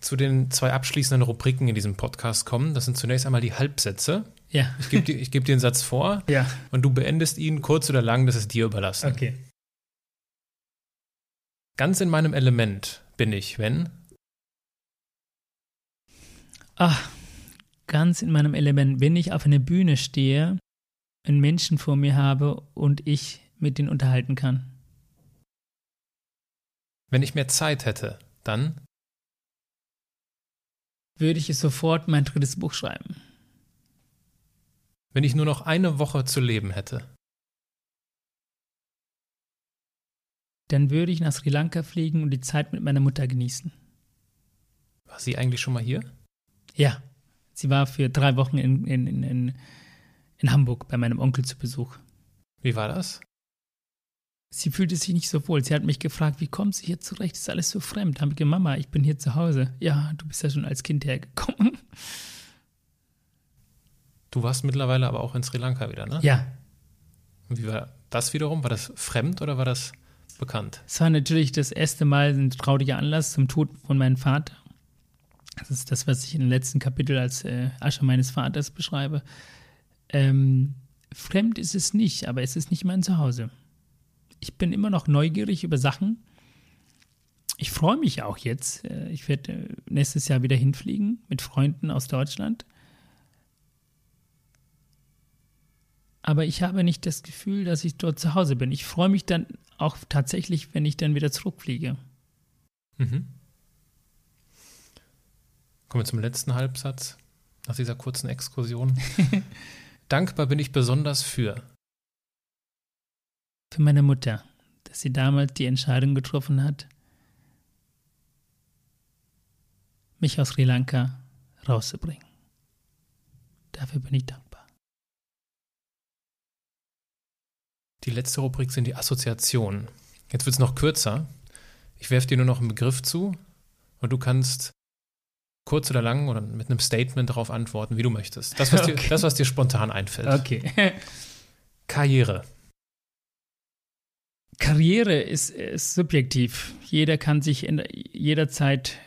zu den zwei abschließenden Rubriken in diesem Podcast kommen. Das sind zunächst einmal die Halbsätze. Ja. Ich gebe dir, geb dir einen Satz vor ja. und du beendest ihn kurz oder lang, das ist dir überlassen. Okay. Ganz in meinem Element bin ich, wenn? Ach, ganz in meinem Element, wenn ich auf einer Bühne stehe, einen Menschen vor mir habe und ich mit denen unterhalten kann. Wenn ich mehr Zeit hätte, dann? Würde ich sofort mein drittes Buch schreiben wenn ich nur noch eine Woche zu leben hätte? Dann würde ich nach Sri Lanka fliegen und die Zeit mit meiner Mutter genießen. War sie eigentlich schon mal hier? Ja, sie war für drei Wochen in, in, in, in Hamburg bei meinem Onkel zu Besuch. Wie war das? Sie fühlte sich nicht so wohl. Sie hat mich gefragt, wie kommt sie hier zurecht? Ist alles so fremd. Habe ich gesagt, Mama, ich bin hier zu Hause. Ja, du bist ja schon als Kind hergekommen. Du warst mittlerweile aber auch in Sri Lanka wieder, ne? Ja. Wie war das wiederum? War das fremd oder war das bekannt? Es war natürlich das erste Mal ein trauriger Anlass zum Tod von meinem Vater. Das ist das, was ich im letzten Kapitel als äh, Asche meines Vaters beschreibe. Ähm, fremd ist es nicht, aber es ist nicht mein Zuhause. Ich bin immer noch neugierig über Sachen. Ich freue mich auch jetzt. Äh, ich werde äh, nächstes Jahr wieder hinfliegen mit Freunden aus Deutschland. Aber ich habe nicht das Gefühl, dass ich dort zu Hause bin. Ich freue mich dann auch tatsächlich, wenn ich dann wieder zurückfliege. Mhm. Kommen wir zum letzten Halbsatz nach dieser kurzen Exkursion. Dankbar bin ich besonders für. Für meine Mutter, dass sie damals die Entscheidung getroffen hat, mich aus Sri Lanka rauszubringen. Dafür bin ich dankbar. Die letzte Rubrik sind die Assoziationen. Jetzt wird es noch kürzer. Ich werfe dir nur noch einen Begriff zu und du kannst kurz oder lang oder mit einem Statement darauf antworten, wie du möchtest. Das, was, okay. dir, das, was dir spontan einfällt. Okay. Karriere. Karriere ist, ist subjektiv. Jeder kann sich in jederzeit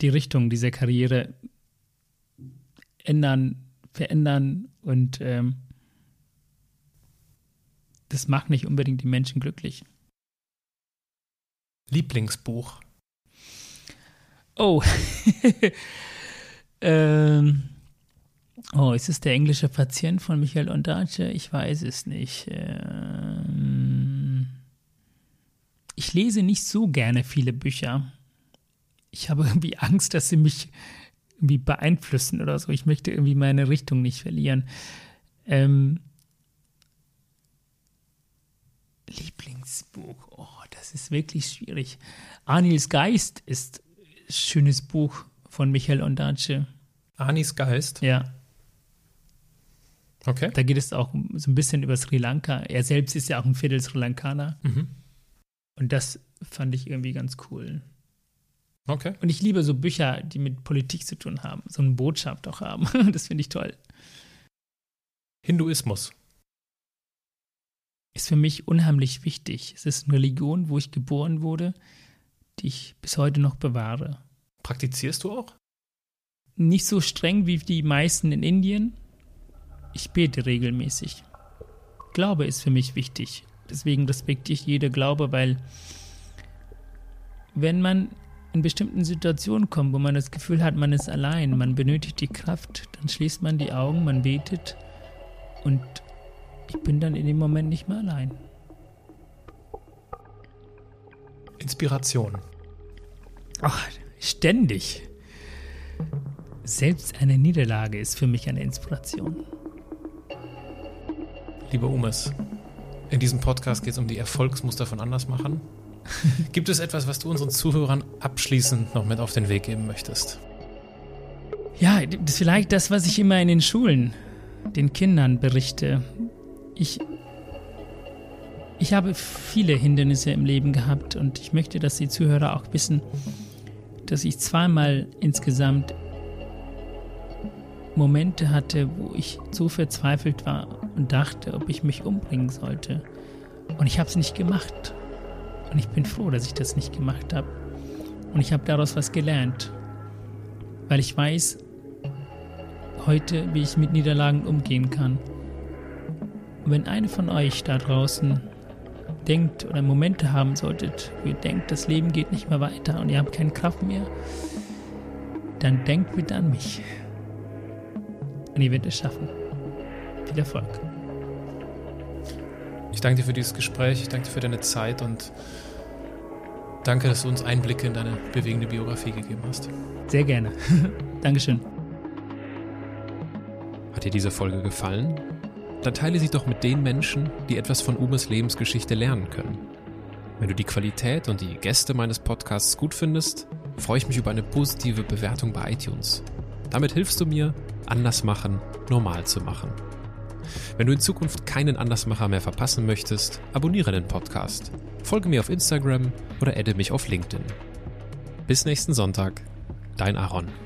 die Richtung dieser Karriere ändern, verändern und ähm, das macht nicht unbedingt die Menschen glücklich. Lieblingsbuch? Oh. ähm. Oh, ist es der englische Patient von Michael Ondaatje? Ich weiß es nicht. Ähm. Ich lese nicht so gerne viele Bücher. Ich habe irgendwie Angst, dass sie mich irgendwie beeinflussen oder so. Ich möchte irgendwie meine Richtung nicht verlieren. Ähm, Lieblingsbuch, oh, das ist wirklich schwierig. Anils Geist ist ein schönes Buch von Michael Ondaatje. Anis Geist? Ja. Okay. Da geht es auch so ein bisschen über Sri Lanka. Er selbst ist ja auch ein Viertel Sri Lankaner. Mhm. Und das fand ich irgendwie ganz cool. Okay. Und ich liebe so Bücher, die mit Politik zu tun haben, so eine Botschaft auch haben. Das finde ich toll. Hinduismus. Ist für mich unheimlich wichtig. Es ist eine Religion, wo ich geboren wurde, die ich bis heute noch bewahre. Praktizierst du auch? Nicht so streng wie die meisten in Indien. Ich bete regelmäßig. Glaube ist für mich wichtig. Deswegen respektiere ich jede Glaube, weil wenn man in bestimmten Situationen kommt, wo man das Gefühl hat, man ist allein, man benötigt die Kraft, dann schließt man die Augen, man betet und ich bin dann in dem Moment nicht mehr allein. Inspiration. Ach, ständig. Selbst eine Niederlage ist für mich eine Inspiration. Lieber Umes, in diesem Podcast geht es um die Erfolgsmuster von Andersmachern. Gibt es etwas, was du unseren Zuhörern abschließend noch mit auf den Weg geben möchtest? Ja, das ist vielleicht das, was ich immer in den Schulen den Kindern berichte. Ich, ich habe viele Hindernisse im Leben gehabt und ich möchte, dass die Zuhörer auch wissen, dass ich zweimal insgesamt Momente hatte, wo ich so verzweifelt war und dachte, ob ich mich umbringen sollte. Und ich habe es nicht gemacht. Und ich bin froh, dass ich das nicht gemacht habe. Und ich habe daraus was gelernt. Weil ich weiß heute, wie ich mit Niederlagen umgehen kann. Und wenn eine von euch da draußen denkt oder Momente haben solltet, wo ihr denkt, das Leben geht nicht mehr weiter und ihr habt keine Kraft mehr, dann denkt bitte an mich. Und ihr werdet es schaffen. Viel Erfolg. Ich danke dir für dieses Gespräch, ich danke dir für deine Zeit und danke, dass du uns Einblicke in deine bewegende Biografie gegeben hast. Sehr gerne. Dankeschön. Hat dir diese Folge gefallen? Dann teile sie doch mit den Menschen, die etwas von Umes Lebensgeschichte lernen können. Wenn du die Qualität und die Gäste meines Podcasts gut findest, freue ich mich über eine positive Bewertung bei iTunes. Damit hilfst du mir, anders machen, normal zu machen. Wenn du in Zukunft keinen Andersmacher mehr verpassen möchtest, abonniere den Podcast, folge mir auf Instagram oder adde mich auf LinkedIn. Bis nächsten Sonntag, dein Aaron.